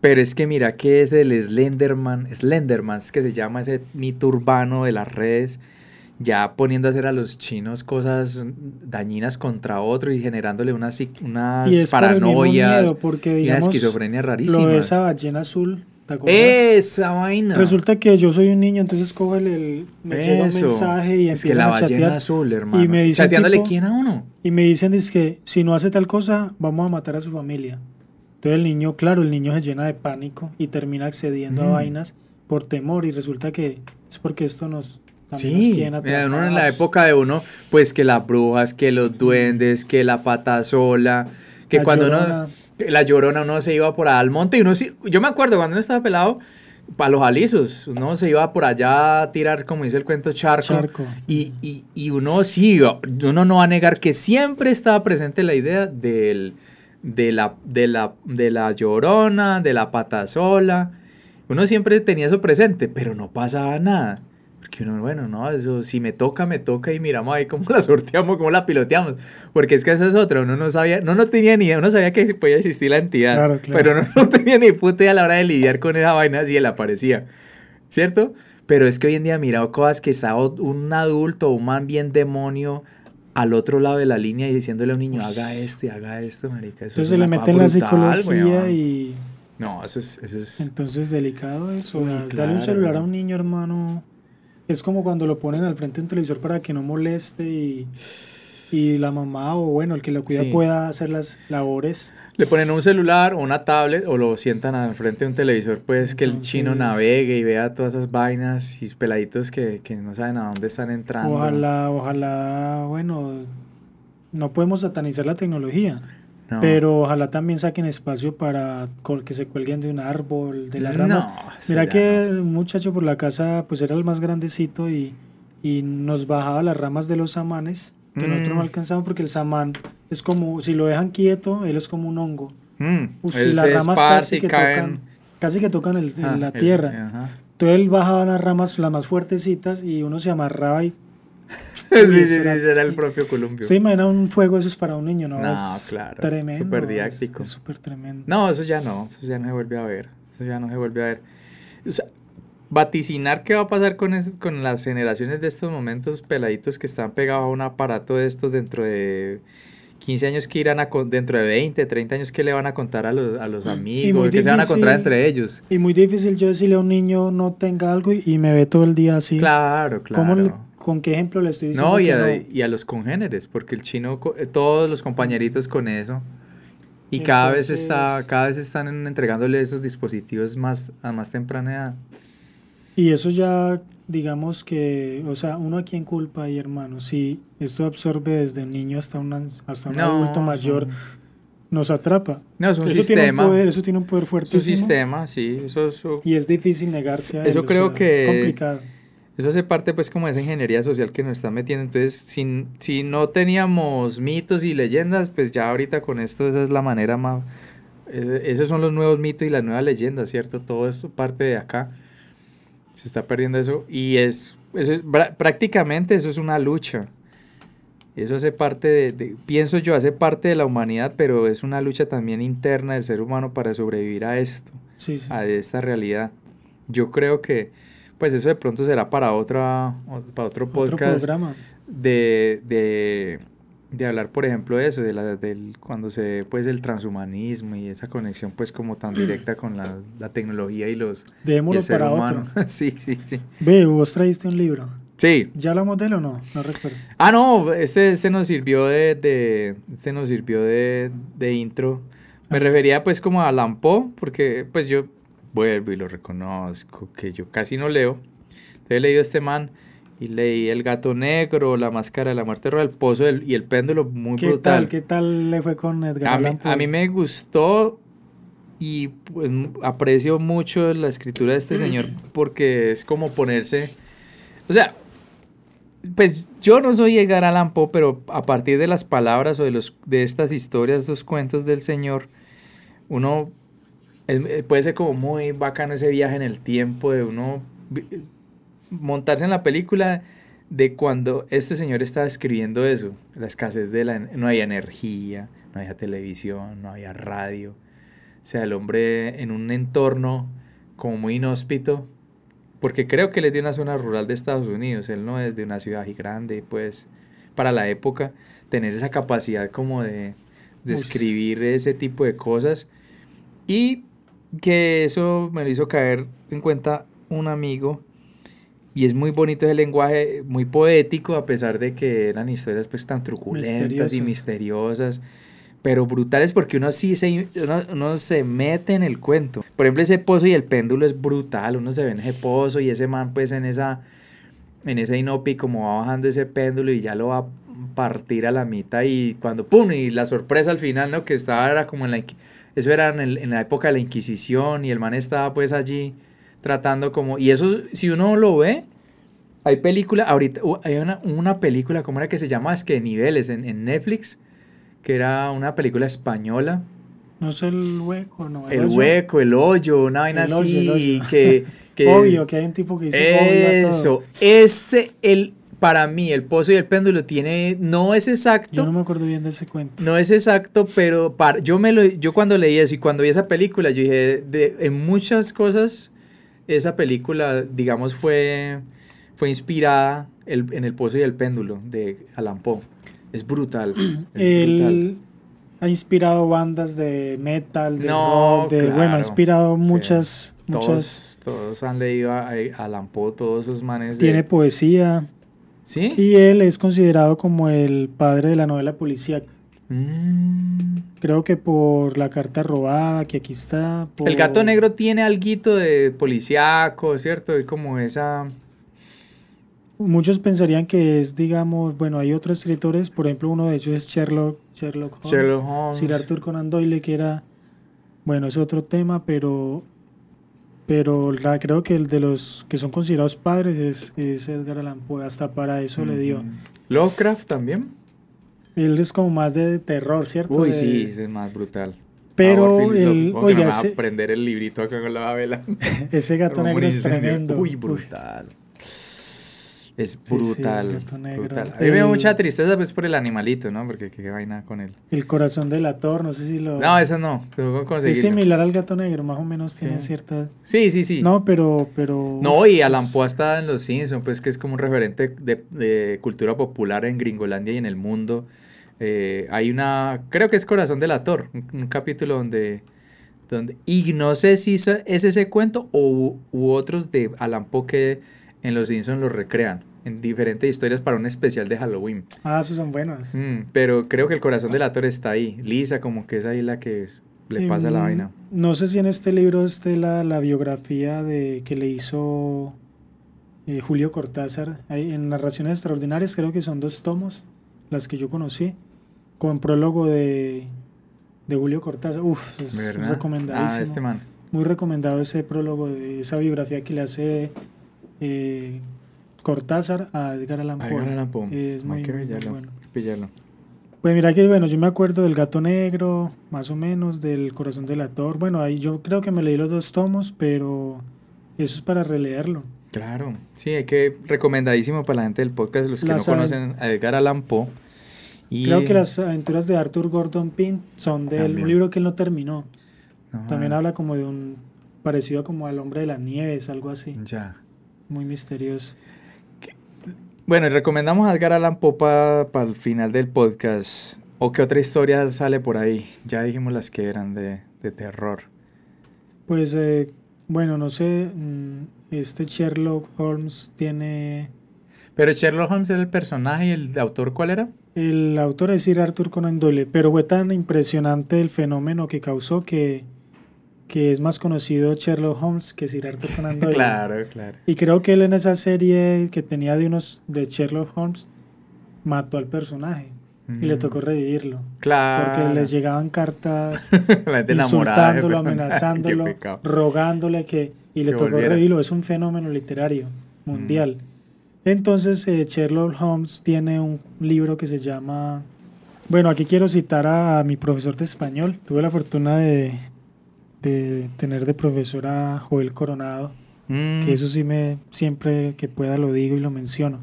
S1: Pero es que mira que es el Slenderman, Slenderman es que se llama ese mito urbano de las redes, ya poniendo a hacer a los chinos cosas dañinas contra otro y generándole unas, unas paranoias
S2: porque,
S1: y una esquizofrenia rarísima.
S2: Lo de esa ballena azul
S1: esa vaina.
S2: Resulta que yo soy un niño, entonces cojo el, me llega un mensaje y
S1: es que la ballena azul, hermano.
S2: Y me dicen,
S1: Chateándole quién a uno.
S2: Y me dicen es que si no hace tal cosa, vamos a matar a su familia. Entonces el niño, claro, el niño se llena de pánico y termina accediendo a mm. vainas por temor y resulta que es porque esto nos
S1: Sí, uno en la época de uno, pues que las brujas, que los duendes, que la pata sola, que cuando uno la llorona uno se iba por allá al monte y uno sí, yo me acuerdo cuando uno estaba pelado, para los alisos, uno se iba por allá a tirar, como dice el cuento, charco. Y, y, y, uno sí, uno no va a negar que siempre estaba presente la idea del, de, la, de, la, de la llorona, de la patasola. Uno siempre tenía eso presente, pero no pasaba nada. Porque uno, bueno, no, eso si me toca, me toca y miramos ahí cómo la sorteamos, cómo la piloteamos. Porque es que esa es otra, uno no sabía, no, no tenía ni idea, uno sabía que podía existir la entidad, pero no, no, tenía ni puta idea a la hora de lidiar con esa vaina si él aparecía, ¿cierto? Pero es que hoy en día mirado cosas que está un adulto, un man bien demonio, al otro lado de la línea y diciéndole a un niño, haga esto y haga esto, marica.
S2: Eso Entonces se le mete en la psicología y...
S1: No, eso es, eso es...
S2: Entonces delicado eso. Dale un celular a un niño, hermano es como cuando lo ponen al frente de un televisor para que no moleste y, y la mamá o bueno, el que lo cuida pueda hacer las labores.
S1: Le ponen un celular o una tablet o lo sientan al frente de un televisor, pues que el chino navegue y vea todas esas vainas y peladitos que, que no saben a dónde están entrando.
S2: Ojalá, ojalá, bueno, no podemos satanizar la tecnología. Pero ojalá también saquen espacio para que se cuelguen de un árbol, de las ramas. Mira que un muchacho por la casa pues era el más grandecito y, y nos bajaba las ramas de los samanes, que nosotros no mm. alcanzamos porque el samán es como, si lo dejan quieto, él es como un hongo.
S1: Mm. si las ramas casi que,
S2: tocan, casi que tocan el, ah, la tierra. Entonces él bajaba las ramas, las más fuertecitas, y uno se amarraba y
S1: sí, sí, sí, era el propio columpio.
S2: Sí, imagina un fuego, eso es para un niño, ¿no?
S1: No,
S2: es
S1: claro.
S2: Tremendo.
S1: Súper didáctico.
S2: Es súper tremendo.
S1: No, eso ya no, eso ya no se vuelve a ver. Eso ya no se vuelve a ver. O sea, vaticinar qué va a pasar con, con las generaciones de estos momentos peladitos que están pegados a un aparato de estos dentro de 15 años que irán a dentro de 20, 30 años que le van a contar a los, a los amigos, que se van a contar entre ellos.
S2: Y muy difícil yo decirle a un niño no tenga algo y, me ve todo el día así.
S1: Claro, claro.
S2: ¿Cómo ¿Con qué ejemplo le estoy diciendo?
S1: No, y a, y a los congéneres, porque el chino, eh, todos los compañeritos con eso. Y cada vez está, cada vez están entregándole esos dispositivos más a más temprana edad.
S2: Y eso ya, digamos que, o sea, uno a quien culpa y hermano, si esto absorbe desde niño hasta un, hasta un adulto mayor, nos atrapa.
S1: No, es un sistema.
S2: eso tiene un poder fuerte.
S1: Es un sistema, sí. Eso,
S2: y es difícil negarse a
S1: Eso creo que...
S2: Es complicado.
S1: Eso hace parte pues como de esa ingeniería social que nos está metiendo. Entonces, si, si no teníamos mitos y leyendas, pues ya ahorita con esto esa es la manera más... esos son los nuevos mitos y las nuevas leyendas, ¿cierto? Todo esto parte de acá. Se está perdiendo eso. Y es, eso es prácticamente eso es una lucha. Eso hace parte de, pienso yo, hace parte de la humanidad, pero es una lucha también interna del ser humano para sobrevivir a esto, a esta realidad. Yo creo que pues eso de pronto será para otra para otro podcast De, de, de, hablar por ejemplo de eso de la, del cuando se pues el transhumanismo y esa conexión pues como tan directa con la, la tecnología y los
S2: démoslo para otro.
S1: Sí sí sí.
S2: Ve vos traíste un libro.
S1: Sí.
S2: Ya hablamos de él o no no recuerdo.
S1: Ah no este este nos sirvió de, de este nos sirvió de, de intro. Me ah. refería pues como a Lampo porque pues yo vuelvo y lo reconozco, que yo casi no leo. Entonces he leído este man y leí El gato negro, La máscara de la muerte roja, El pozo y El péndulo, muy
S2: ¿Qué
S1: brutal.
S2: Tal, ¿Qué tal le fue con Edgar
S1: a mí, a mí me gustó y pues, aprecio mucho la escritura de este señor porque es como ponerse, o sea, pues yo no soy Edgar Allan Poe, pero a partir de las palabras o de, los, de estas historias, estos cuentos del señor, uno eh, puede ser como muy bacano ese viaje en el tiempo de uno montarse en la película, de cuando este señor estaba escribiendo eso, la escasez de la... No había energía, no había televisión, no había radio. O sea, el hombre en un entorno como muy inhóspito, porque creo que él es de una zona rural de Estados Unidos, él no es de una ciudad grande, pues para la época, tener esa capacidad como de, de escribir ese tipo de cosas. Y que eso me lo hizo caer en cuenta un amigo y es muy bonito ese lenguaje, muy poético, a pesar de que eran historias pues tan truculentas y misteriosas, pero brutales porque uno sí se, uno, se mete en el cuento. Por ejemplo, ese pozo y el péndulo es brutal, uno se ve en ese pozo y ese man pues en esa, en ese inopi como va bajando ese péndulo y ya lo va a partir a la mitad y cuando ¡pum! y la sorpresa al final, ¿no? Que estaba era como en la... Eso era en, en la época de la Inquisición y el man estaba pues allí tratando como... Y eso, si uno lo ve, hay película, ahorita hay una, una película, ¿cómo era que se llama? Es que Niveles en, en Netflix, que era una película española.
S2: No sé el hueco, ¿no?
S1: El, hueco, el hoyo, una vaina así, que,
S2: Obvio, que hay un tipo que
S1: dice Eso, este, el, para mí, el pozo y el péndulo tiene, no es exacto. Yo
S2: no me acuerdo bien de ese cuento.
S1: No es exacto, pero para, yo, me lo, yo cuando leí eso y cuando vi esa película, yo dije, de, en muchas cosas esa película, digamos, fue, fue inspirada en El Pozo y el Péndulo de Alan Poe. Es brutal.
S2: Él ha inspirado bandas de metal, de rock, de, bueno, ha inspirado muchas, muchas.
S1: Todos, han leído a, Alan Poe, todos esos manes.
S2: Tiene poesía.
S1: ¿Sí?
S2: Y él es considerado como el padre de la novela policíaca. Mm. Creo que por la carta robada, que aquí está.
S1: El gato negro tiene algo de policiaco, ¿cierto? Es como esa.
S2: Muchos pensarían que es, digamos, bueno, hay otros escritores, por ejemplo, uno de ellos es Sherlock, Sherlock Holmes,
S1: Sherlock Holmes.
S2: Sir Arthur Conan Doyle, que era, bueno, es otro tema, pero, pero creo que el de los que son considerados padres es, es Edgar Allan Poe, hasta para eso le dio.
S1: Lovecraft también.
S2: Él es como más de terror, ¿cierto?
S1: Uy, sí, es más brutal.
S2: Pero el,
S1: oiga, ese, a aprender el librito acá con la vela.
S2: ese gato negro es tremendo.
S1: Uy, brutal. Es brutal. brutal. A mí me da mucha tristeza pues por el animalito, ¿no? Porque qué vaina con él.
S2: El corazón del ator, no sé si lo...
S1: No, eso no.
S2: Es similar al gato negro, más o menos tiene cierta...
S1: Sí, sí, sí.
S2: No, pero... pero...
S1: No, y Alan Poe está en Los Simpsons, pues que es como un referente de, de cultura popular en Gringolandia y en el mundo. Eh, hay una, creo que es Corazón del Ator, un, capítulo donde, donde, y no sé si es ese cuento o, u otros de Alan Poe que en Los Simpsons los recrean en diferentes historias para un especial de Halloween.
S2: Ah, esos son buenos.
S1: Mm, pero creo que el Corazón del Ator está ahí, Lisa como que es ahí la que le pasa la vaina.
S2: No sé si en este libro esté la, la biografía de que le hizo eh, Julio Cortázar. Hay, en Narraciones Extraordinarias creo que son dos tomos, las que yo conocí con prólogo de, de Julio Cortázar. Uf, es recomendadísimo.
S1: Ah, este man.
S2: Muy recomendado ese prólogo de esa biografía que le hace eh, Cortázar a Edgar Allan Poe.
S1: Edgar Allan Poe.
S2: Es muy, bueno.
S1: Pillarlo.
S2: Pues mira que bueno, yo me acuerdo del Gato Negro, más o menos, del Corazón del Ator. Bueno, ahí yo creo que me leí los dos tomos, pero eso es para releerlo.
S1: Claro, sí, hay que recomendadísimo para la gente del podcast, los que no conocen a Edgar Allan Poe
S2: Creo que las aventuras de Arthur Gordon Pym son de un libro que él no terminó. También habla como de un parecido como al hombre de las nieves, algo así.
S1: Ya.
S2: Muy misterioso.
S1: Bueno, recomendamos a Edgar Allan Poe para el final del podcast. ¿O qué otra historia sale por ahí? Ya dijimos las que eran de, terror.
S2: Pues, eh, bueno, no sé. Mm, este Sherlock Holmes tiene.
S1: Pero Sherlock Holmes era el personaje y el autor, ¿cuál era?
S2: El autor es Sir Arthur Conan Doyle, pero fue tan impresionante el fenómeno que causó que, que es más conocido Sherlock Holmes que Sir Arthur Conan Doyle.
S1: claro, claro.
S2: Y creo que él en esa serie que tenía de unos de Sherlock Holmes mató al personaje y le mm. tocó revivirlo.
S1: Claro.
S2: Porque les llegaban cartas insultándolo, amenazándolo, rogándole que y le tocó revivirlo. Es un fenómeno literario mundial. Mm. Entonces, eh, Sherlock Holmes tiene un libro que se llama... Bueno, aquí quiero citar a, mi profesor de español. Tuve la fortuna de, de tener de profesor a Joel Coronado, mm. que eso sí me siempre que pueda lo digo y lo menciono.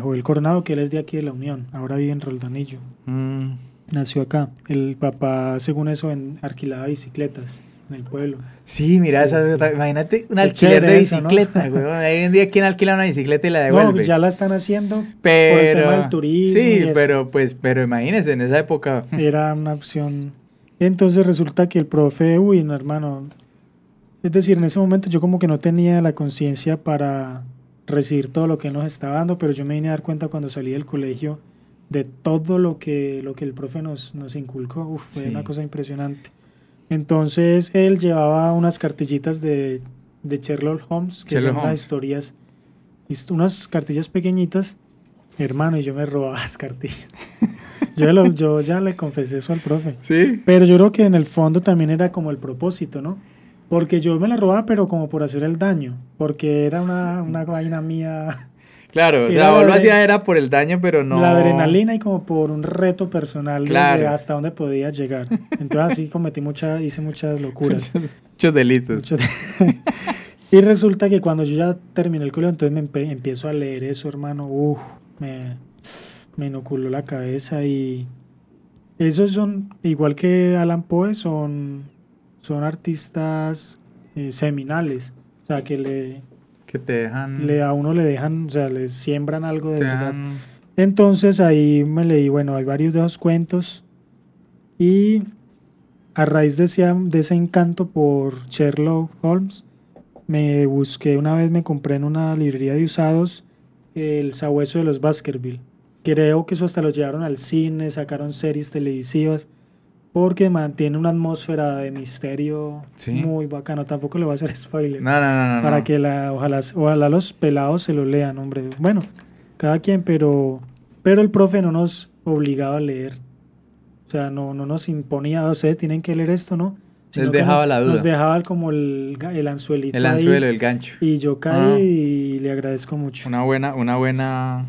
S2: Joel Coronado, que él es de aquí de la Unión, ahora vive en Roldanillo. Mm. Nació acá. El papá, según eso, en, alquilaba bicicletas en el pueblo.
S1: Sí, mira, imagínate un alquiler de bicicleta, güey. Hoy en día, ¿quién alquila una bicicleta y la devuelve? No,
S2: ya la están haciendo pero, por el tema del turismo.
S1: Sí, pero pues, pero imagínese, en esa época.
S2: Era una opción. Entonces resulta que el profe, uy, no, hermano. Es decir, en ese momento yo como que no tenía la conciencia para recibir todo lo que él nos estaba dando, pero yo me vine a dar cuenta cuando salí del colegio de todo lo que, lo que el profe nos, nos inculcó. Uf, fue una cosa impresionante. Entonces él llevaba unas cartillitas de, de Sherlock Holmes, que son las historias, unas cartillas pequeñitas, hermano, y yo me robaba las cartillas. Yo, yo ya le confesé eso al profe.
S1: Sí.
S2: Pero yo creo que en el fondo también era como el propósito, ¿no? Porque yo me la robaba, pero como por hacer el daño, porque era una, una vaina mía
S1: Claro, vos lo hacía era por el daño, pero no.
S2: La adrenalina y como por un reto personal de hasta dónde podía llegar. Entonces así cometí muchas, hice muchas locuras.
S1: Muchos delitos.
S2: y resulta que cuando yo ya terminé el colegio, entonces me empiezo a leer eso, hermano. Uf, me, me inoculó la cabeza y esos son, igual que Alan Poe, son, son artistas eh, seminales. O sea, que le,
S1: que te dejan...
S2: Le, a uno le dejan, o sea, le siembran algo de verdad. Entonces ahí me leí, bueno, hay varios de esos cuentos y a raíz de ese, de ese encanto por Sherlock Holmes, me busqué una vez, me compré en una librería de usados el sabueso de los Baskerville. Creo que eso hasta lo llevaron al cine, sacaron series televisivas porque mantiene una atmósfera de misterio muy bacano. Tampoco le voy a hacer spoiler.
S1: No, no,
S2: no, Para que la, ojalá, ojalá los pelados se lo lean, hombre. Bueno, cada quien, pero, pero el profe no nos obligaba a leer. O sea, no, no nos imponía, ustedes tienen que leer esto, ¿no?
S1: Él dejaba la duda.
S2: Nos dejaba como el, el anzuelito.
S1: El anzuelo, el gancho.
S2: Y yo caí y le agradezco mucho.
S1: Una buena, una buena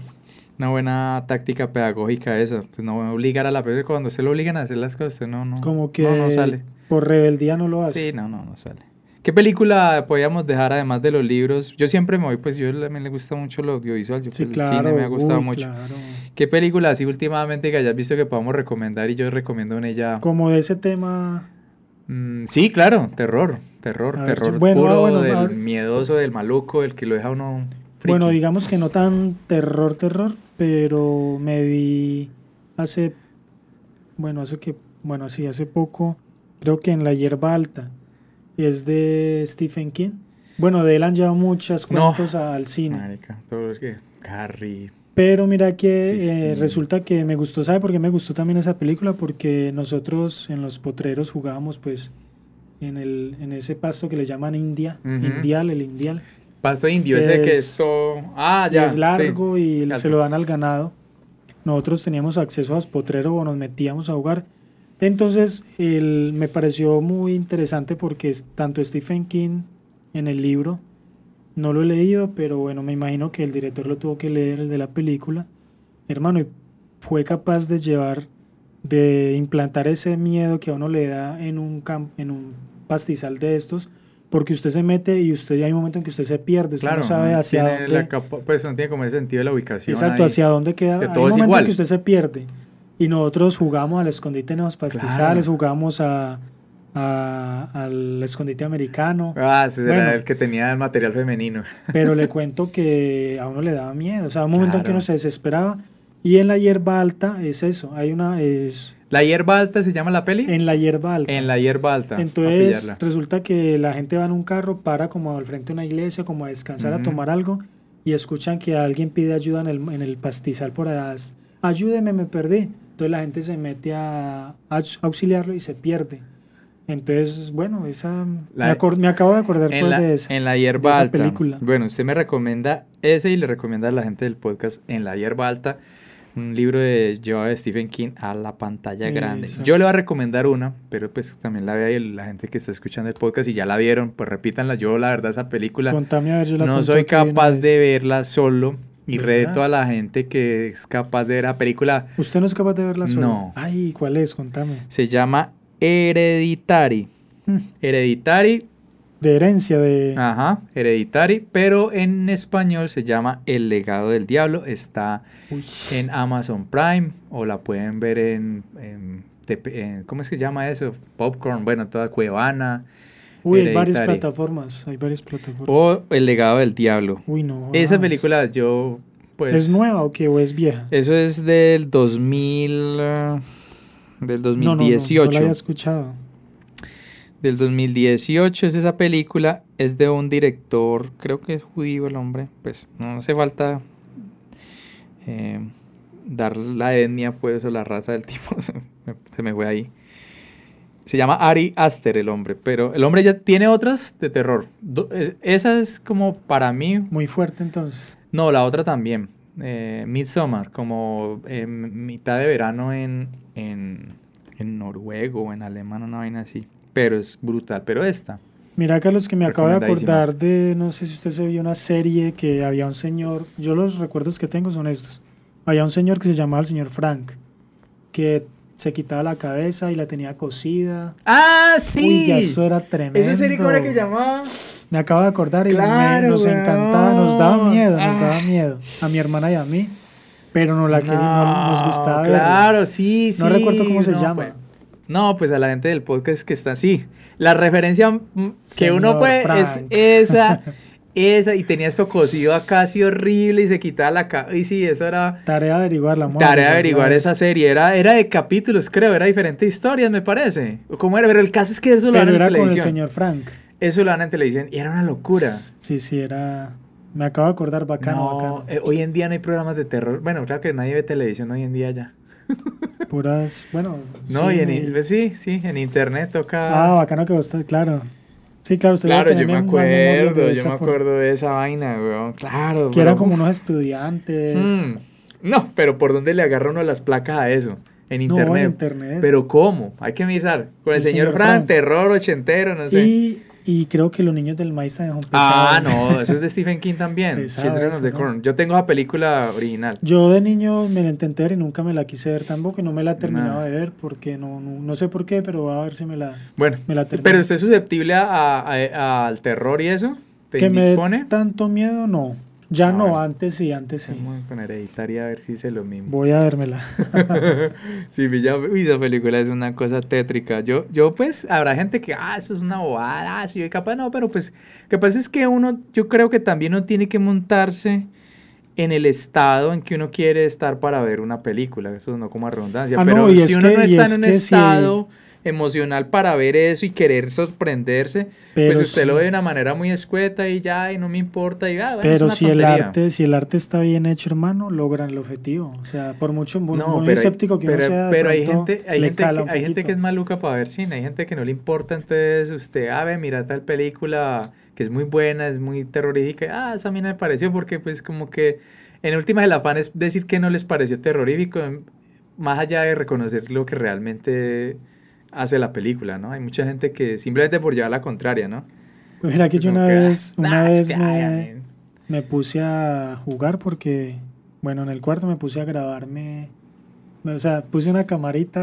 S1: una buena táctica pedagógica esa. Pues no obligar a la persona cuando se lo obligan a hacer las cosas, usted no, no,
S2: Como que no, sale. por rebeldía no lo hace.
S1: Sí, no, no, no sale. ¿Qué película podíamos dejar además de los libros? Yo siempre me voy, pues yo también le gusta mucho lo audiovisual, yo
S2: sí,
S1: pues,
S2: claro,
S1: el cine me ha gustado mucho.
S2: Claro.
S1: ¿Qué película así últimamente que hayas visto que podamos recomendar y yo recomiendo en ella?
S2: Como de ese tema...
S1: Mm, sí, claro, terror, terror, terror puro, del miedoso, del maluco, el que lo deja uno...
S2: Bueno, digamos que no tan terror, terror, pero me vi hace, bueno, hace que, bueno, sí, hace poco, creo que en La Hierba Alta, y es de Stephen King. Bueno, de él han llevado muchas cuentos al cine.
S1: Marica, todo es que Carrie.
S2: Pero mira que eh, resulta que me gustó, ¿sabe por qué me gustó también esa película? Porque nosotros en los potreros jugábamos pues en, el, en ese pasto que le llaman India, Indial, el Indial.
S1: Pasto indio, ese que es todo... Ah, ya.
S2: Es largo y se lo dan al ganado. Nosotros teníamos acceso a potrero o nos metíamos a jugar. Entonces, el, me pareció muy interesante porque tanto Stephen King en el libro, no lo he leído, pero bueno, me imagino que el director lo tuvo que leer, el de la película. Hermano, y fue capaz de llevar, de implantar ese miedo que a uno le da en un, en un pastizal de estos porque usted se mete y usted hay un momento en que usted se pierde, usted no sabe hacia dónde.
S1: pues no tiene como el sentido de la ubicación.
S2: Exacto, hacia dónde queda. hay un momento en que usted se pierde. Y nosotros jugamos al escondite en los pastizales, jugamos a, al escondite americano.
S1: Ah, ese era el que tenía el material femenino.
S2: Pero le cuento que a uno le daba miedo. O sea, un momento en que uno se desesperaba. Y en la hierba alta es eso. Hay una. Es,
S1: ¿La hierba alta se llama la peli?
S2: En la hierba alta.
S1: En la hierba alta.
S2: Entonces resulta que la gente va en un carro, para como al frente de una iglesia, como a descansar, a tomar algo, y escuchan que alguien pide ayuda en el, en el pastizal por allá. Ayúdeme, me perdí. Entonces la gente se mete a, auxiliarlo y se pierde. Entonces, bueno, esa me, acabo de acordar
S1: en
S2: pues, de esa.
S1: En la hierba alta. Película. Bueno, usted me recomienda ese y le recomienda a la gente del podcast En la hierba alta un libro de, llevado de Stephen King a la pantalla grande. Yo le voy a recomendar una, pero pues también la vea y la gente que está escuchando el podcast y ya la vieron, pues repítanla. Yo la verdad esa película no soy capaz de verla solo y reto a la gente que es capaz de ver la película.
S2: ¿Usted no es capaz de verla solo?
S1: No.
S2: Ay, ¿cuál es? Contame.
S1: Se llama Hereditary. Hmm. Hereditary
S2: de herencia, de...
S1: Ajá, Hereditary, pero en español se llama El legado del diablo, está en Amazon Prime o la pueden ver en, ¿cómo es que llama eso? Popcorn, bueno, toda Cuevana.
S2: Uy, hay varias plataformas, hay varias plataformas.
S1: O El legado del diablo.
S2: Uy, no.
S1: Esa película yo, pues...
S2: ¿Es nueva o qué? ¿O es vieja?
S1: Eso es del 2000... Uh, del 2018. No, no,
S2: no, la había escuchado
S1: del 2018 es esa película, es de un director, creo que es judío el hombre, pues no hace falta eh, dar la etnia pues o la raza del tipo, se me fue ahí. Se llama Ari Aster el hombre, pero el hombre ya tiene otras de terror. esa es como para mí...
S2: Muy fuerte entonces.
S1: No, la otra también. Eh, Midsommar, como mitad de verano en, en, en noruego o en alemán, una vaina así pero es brutal. Pero esta.
S2: Mira, Carlos, que me acabo de acordar de, no sé si usted se vio una serie que había un señor, yo los recuerdos que tengo son estos. Había un señor que se llamaba el señor Frank, que se quitaba la cabeza y la tenía cosida.
S1: Ah, sí.
S2: Uy, eso era tremendo.
S1: Esa serie cómo era que llamaba.
S2: Me acabo de acordar y nos encantaba, nos daba miedo, nos daba ah. miedo. A mi hermana y a mí. Pero no la no, nos gustaba
S1: Claro, sí, sí.
S2: No recuerdo cómo se llama. Pues,
S1: no, pues a la gente del podcast que está así. La referencia que uno puede es esa, esa, y tenía esto cosido acá así horrible y se quitaba la cara. Y sí, eso era.
S2: Tarea de averiguar la
S1: Tarea de averiguar esa serie. Era, era de capítulos, creo, era diferentes historias, me parece. ¿Cómo era? Pero el caso es que eso lo dan en era televisión.
S2: Con el señor Frank.
S1: Eso lo dan en televisión y era una locura.
S2: Sí, sí, era. Me acabo de acordar bacano, bacano.
S1: Eh, hoy en día no hay programas de terror. Bueno, claro que nadie ve televisión hoy en día ya.
S2: Puras, bueno.
S1: No, sí, y en, pues sí, sí, en internet toca.
S2: Ah, bacano que vos claro. Sí, claro, usted
S1: Claro, yo me acuerdo, yo me acuerdo de esa vaina, weón, claro.
S2: Que eran como unos estudiantes.
S1: Hmm. No, pero ¿por dónde le agarra uno las placas a eso? En internet. No, en internet. Pero ¿cómo? Hay que mirar. Con el, señor, Fran, terror ochentero, no sé.
S2: Y y creo que Los Niños del Maíz también son
S1: pesados. Ah, no, eso es de Stephen King también. Children of the Corn. Yo tengo la película original.
S2: Yo de niño me la intenté ver y nunca me la quise ver tampoco y no me la he terminado de ver porque no, no, sé por qué, pero voy a ver si me la,
S1: bueno, me la Pero usted es susceptible a, al terror y eso? ¿Te
S2: ¿Que me tanto miedo? No. Ya no, antes sí, antes sí.
S1: Vamos con Hereditaria a ver si hice lo mismo.
S2: Voy a vérmela.
S1: sí, ya, uy, esa película es una cosa tétrica. Yo, yo pues, habrá gente que, ah, eso es una bobada, ah, si yo capaz, no, pero pues, lo que pasa es que uno, yo creo que también uno tiene que montarse en el estado en que uno quiere estar para ver una película. Eso no como redundancia, ah, pero si uno no está en un estado emocional para ver eso y querer sorprenderse, pues usted lo ve de una manera muy escueta y ya, y no me importa, y ah,
S2: Pero si el arte, si el arte está bien hecho, hermano, logran el objetivo. O sea, por mucho muy, no, escéptico que
S1: pero,
S2: uno sea,
S1: pero hay gente, hay gente, que, hay gente que es maluca para ver cine, hay gente que no le importa, entonces usted, ah, ve, mira tal película que es muy buena, es muy terrorífica, ah, esa a mí no me pareció porque pues como que en últimas el afán es decir que no les pareció terrorífico, más allá de reconocer lo que realmente hace la película, ¿no? Hay mucha gente que simplemente por llevar la contraria, ¿no?
S2: Pues mira que yo una vez, una vez me, puse a jugar porque, bueno, en el cuarto me puse a grabarme, o sea, puse una camarita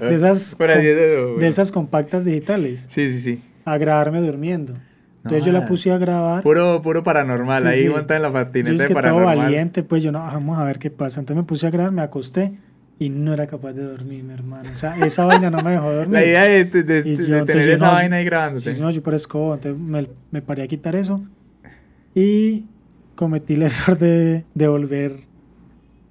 S2: de esas, de esas compactas digitales.
S1: Sí, sí, sí.
S2: A grabarme durmiendo. Entonces yo la puse a grabar.
S1: Puro, puro paranormal, ahí monta en la patineta yo es que Todo
S2: valiente, pues yo no, vamos a ver qué pasa. Entonces me puse a grabar, me acosté y no era capaz de dormir, mi hermano. O sea, esa vaina no me dejó dormir.
S1: La idea de, de, tener esa vaina ahí grabándote.
S2: Sí, no, yo por escobo, entonces me, me, paré a quitar eso y cometí el error de, de volver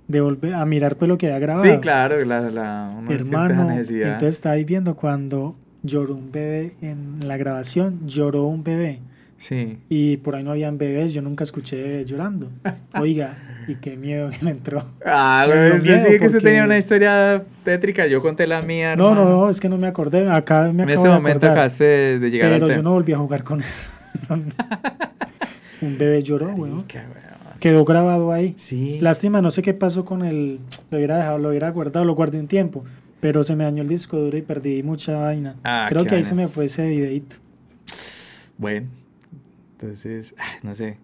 S2: de volver a mirar pues lo que había grabado.
S1: Sí, claro, la, la
S2: hermano. Entonces está ahí viendo cuando lloró un bebé en la grabación, lloró un bebé.
S1: Sí.
S2: Y por ahí no habían bebés, yo nunca escuché llorando. Oiga, y qué miedo que me entró.
S1: Ah, güey, decía que usted tenía una historia tétrica, yo conté la mía.
S2: No, no, no, es que no me acordé, acá me
S1: En ese momento acabaste de llegar
S2: Pero yo no volví a jugar con eso. Un bebé lloró, güey. Quedó grabado ahí.
S1: Sí.
S2: Lástima, no sé qué pasó con el... Lo hubiera dejado, lo hubiera guardado, lo guardé un tiempo. Pero se me dañó el disco duro y perdí mucha vaina. Ah, Creo que ahí se me fue ese videito.
S1: Bueno, entonces, no sé.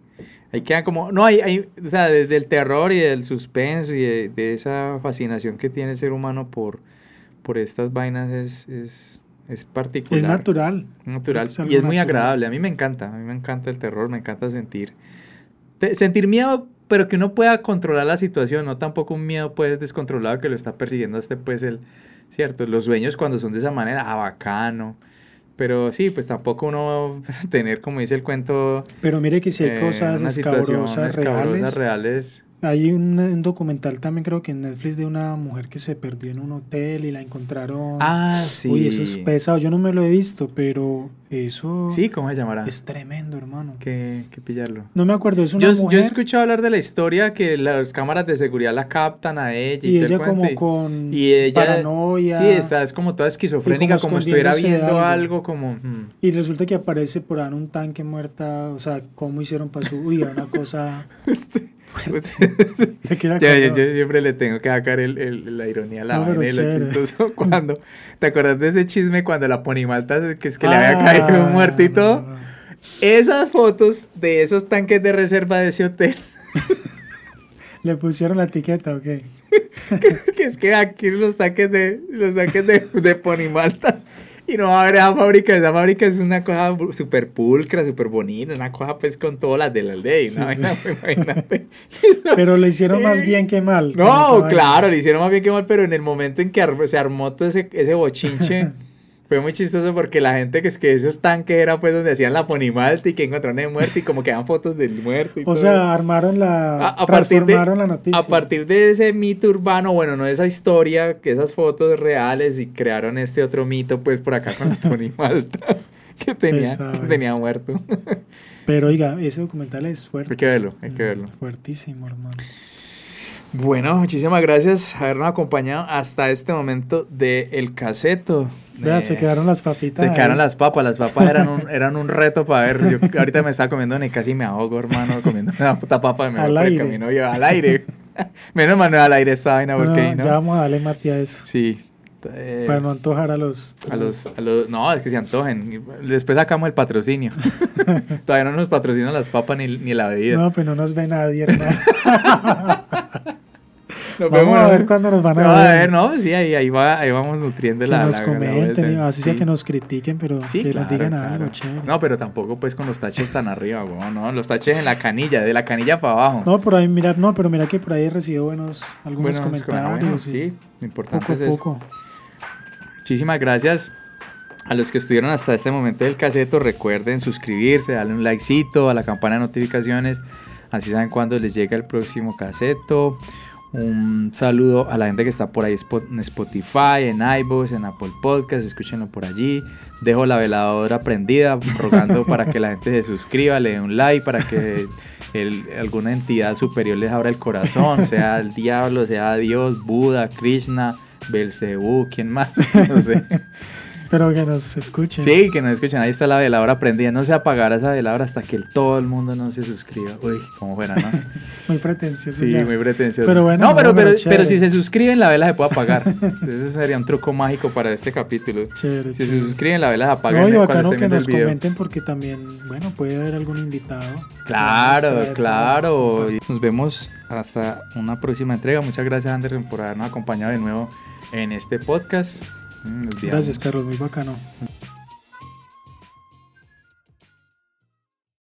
S1: Ahí queda como, no, hay, hay, o sea, desde el terror y del suspenso y de, esa fascinación que tiene el ser humano por, por estas vainas es, es, es particular.
S2: Es natural.
S1: Natural. y es muy agradable. A mí me encanta. A mí me encanta el terror. Me encanta sentir. Sentir miedo, pero que uno pueda controlar la situación. No tampoco un miedo pues descontrolado que lo está persiguiendo este pues el... Cierto, los sueños cuando son de esa manera, ah, bacano. Pero sí, pues tampoco uno tener, como dice el cuento...
S2: Pero mire que si hay eh, cosas escabrosas, reales,
S1: reales
S2: hay un, documental también creo que en Netflix de una mujer que se perdió en un hotel y la encontraron.
S1: Ah, sí.
S2: Uy, eso es pesado. Yo no me lo he visto, pero eso...
S1: Sí, ¿cómo se llamará?
S2: Es tremendo, hermano.
S1: Que, que pillarlo.
S2: No me acuerdo, es una
S1: yo,
S2: mujer...
S1: Yo he escuchado hablar de la historia que las cámaras de seguridad la captan a ella.
S2: Y, ella como con y ella, paranoia.
S1: Sí, está, es como toda esquizofrénica, como, estuviera viendo algo, como... Hmm.
S2: Y resulta que aparece por ahí un tanque muerta, o sea, ¿cómo hicieron para su... Uy, una cosa... Este,
S1: yo, siempre le tengo que sacar el, el, la ironía a la no, vaina chistoso cuando ¿te acuerdas de ese chisme cuando la ponimalta que es que le había ah, caído un muertito? Esas fotos de esos tanques de reserva de ese hotel.
S2: ¿Le pusieron la etiqueta o qué?
S1: que, es que aquí los tanques de los tanques de, de ponimalta y no va a haber esa fábrica. Esa fábrica es una cosa súper pulcra, súper bonita. Una cosa pues con todas las de la ley. ¿no?
S2: pero le hicieron más bien que mal.
S1: No, claro, le hicieron más bien que mal. Pero en el momento en que se armó todo ese, ese bochinche. Fue muy chistoso porque la gente que es que esos tanques era pues donde hacían la ponimalta y que encontraron el muerto y como que dan fotos del muerto.
S2: o sea, armaron la. A, partir de, la noticia.
S1: A partir de ese mito urbano, bueno, no esa historia, que esas fotos reales y crearon este otro mito pues por acá con la ponimalta que tenía, tenía muerto.
S2: Pero oiga, ese documental es fuerte.
S1: Hay que verlo, hay que verlo.
S2: Fuertísimo, hermano.
S1: Bueno, muchísimas gracias por habernos acompañado hasta este momento del el caseto.
S2: Ya, se quedaron las papitas.
S1: Se quedaron las papas, las papas eran un, eran un reto para ver. Yo ahorita me estaba comiendo ni casi me ahogo, hermano, comiendo una puta papa de me al aire. camino yo al aire. Menos mal no al aire esta vaina porque
S2: no, Ya vamos a darle mate a eso.
S1: Sí.
S2: Eh, para no antojar a los,
S1: a los, a los... No, es que se antojen. Después sacamos el patrocinio. Todavía no nos patrocinan las papas ni, ni la bebida.
S2: No, pues no nos ve nadie, hermano. vamos a ver cuándo nos van a,
S1: ver. A ver, no, sí, ahí, ahí, va, ahí vamos nutriendo
S2: que
S1: la.
S2: Que nos comenten, así sea que nos critiquen, pero que nos digan algo, chévere.
S1: No, pero tampoco pues con los taches tan arriba, weón, no, los taches en la canilla, de la canilla para abajo.
S2: No, por ahí, mira, no, pero mira que por ahí he recibido buenos, algunos comentarios.
S1: sí, lo importante es eso. Poco. Muchísimas gracias a los que estuvieron hasta este momento del caseto. Recuerden suscribirse, darle un likecito a la campana de notificaciones. Así saben cuándo les llega el próximo caseto. Un saludo a la gente que está por ahí en Spotify, en iVoox, en Apple Podcasts, escúchenlo por allí. Dejo la veladora prendida, rogando para que la gente se suscriba, le dé un like, para que alguna entidad superior les abra el corazón, sea el diablo, sea Dios, Buda, Krishna, Belcebú, ¿quién más? No sé.
S2: Pero que nos escuchen.
S1: Sí, que nos escuchen. Ahí está la veladora prendida. No se apagará esa veladora hasta que todo el mundo no se suscriba. Uy, como fuera, ¿no?
S2: muy pretencioso.
S1: Sí, muy pretencioso.
S2: Pero bueno.
S1: No, pero, pero, pero, si se suscriben, la vela se puede apagar. Ese sería un truco mágico para este capítulo.
S2: Chévere,
S1: si se suscriben, la vela se apaga. No,
S2: y bacano que nos comenten porque también, bueno, puede haber algún invitado.
S1: Claro, claro. Nos vemos hasta una próxima entrega. Muchas gracias, Anderson, por habernos acompañado de nuevo en este podcast.
S2: Gracias, Carlos, muy bacano.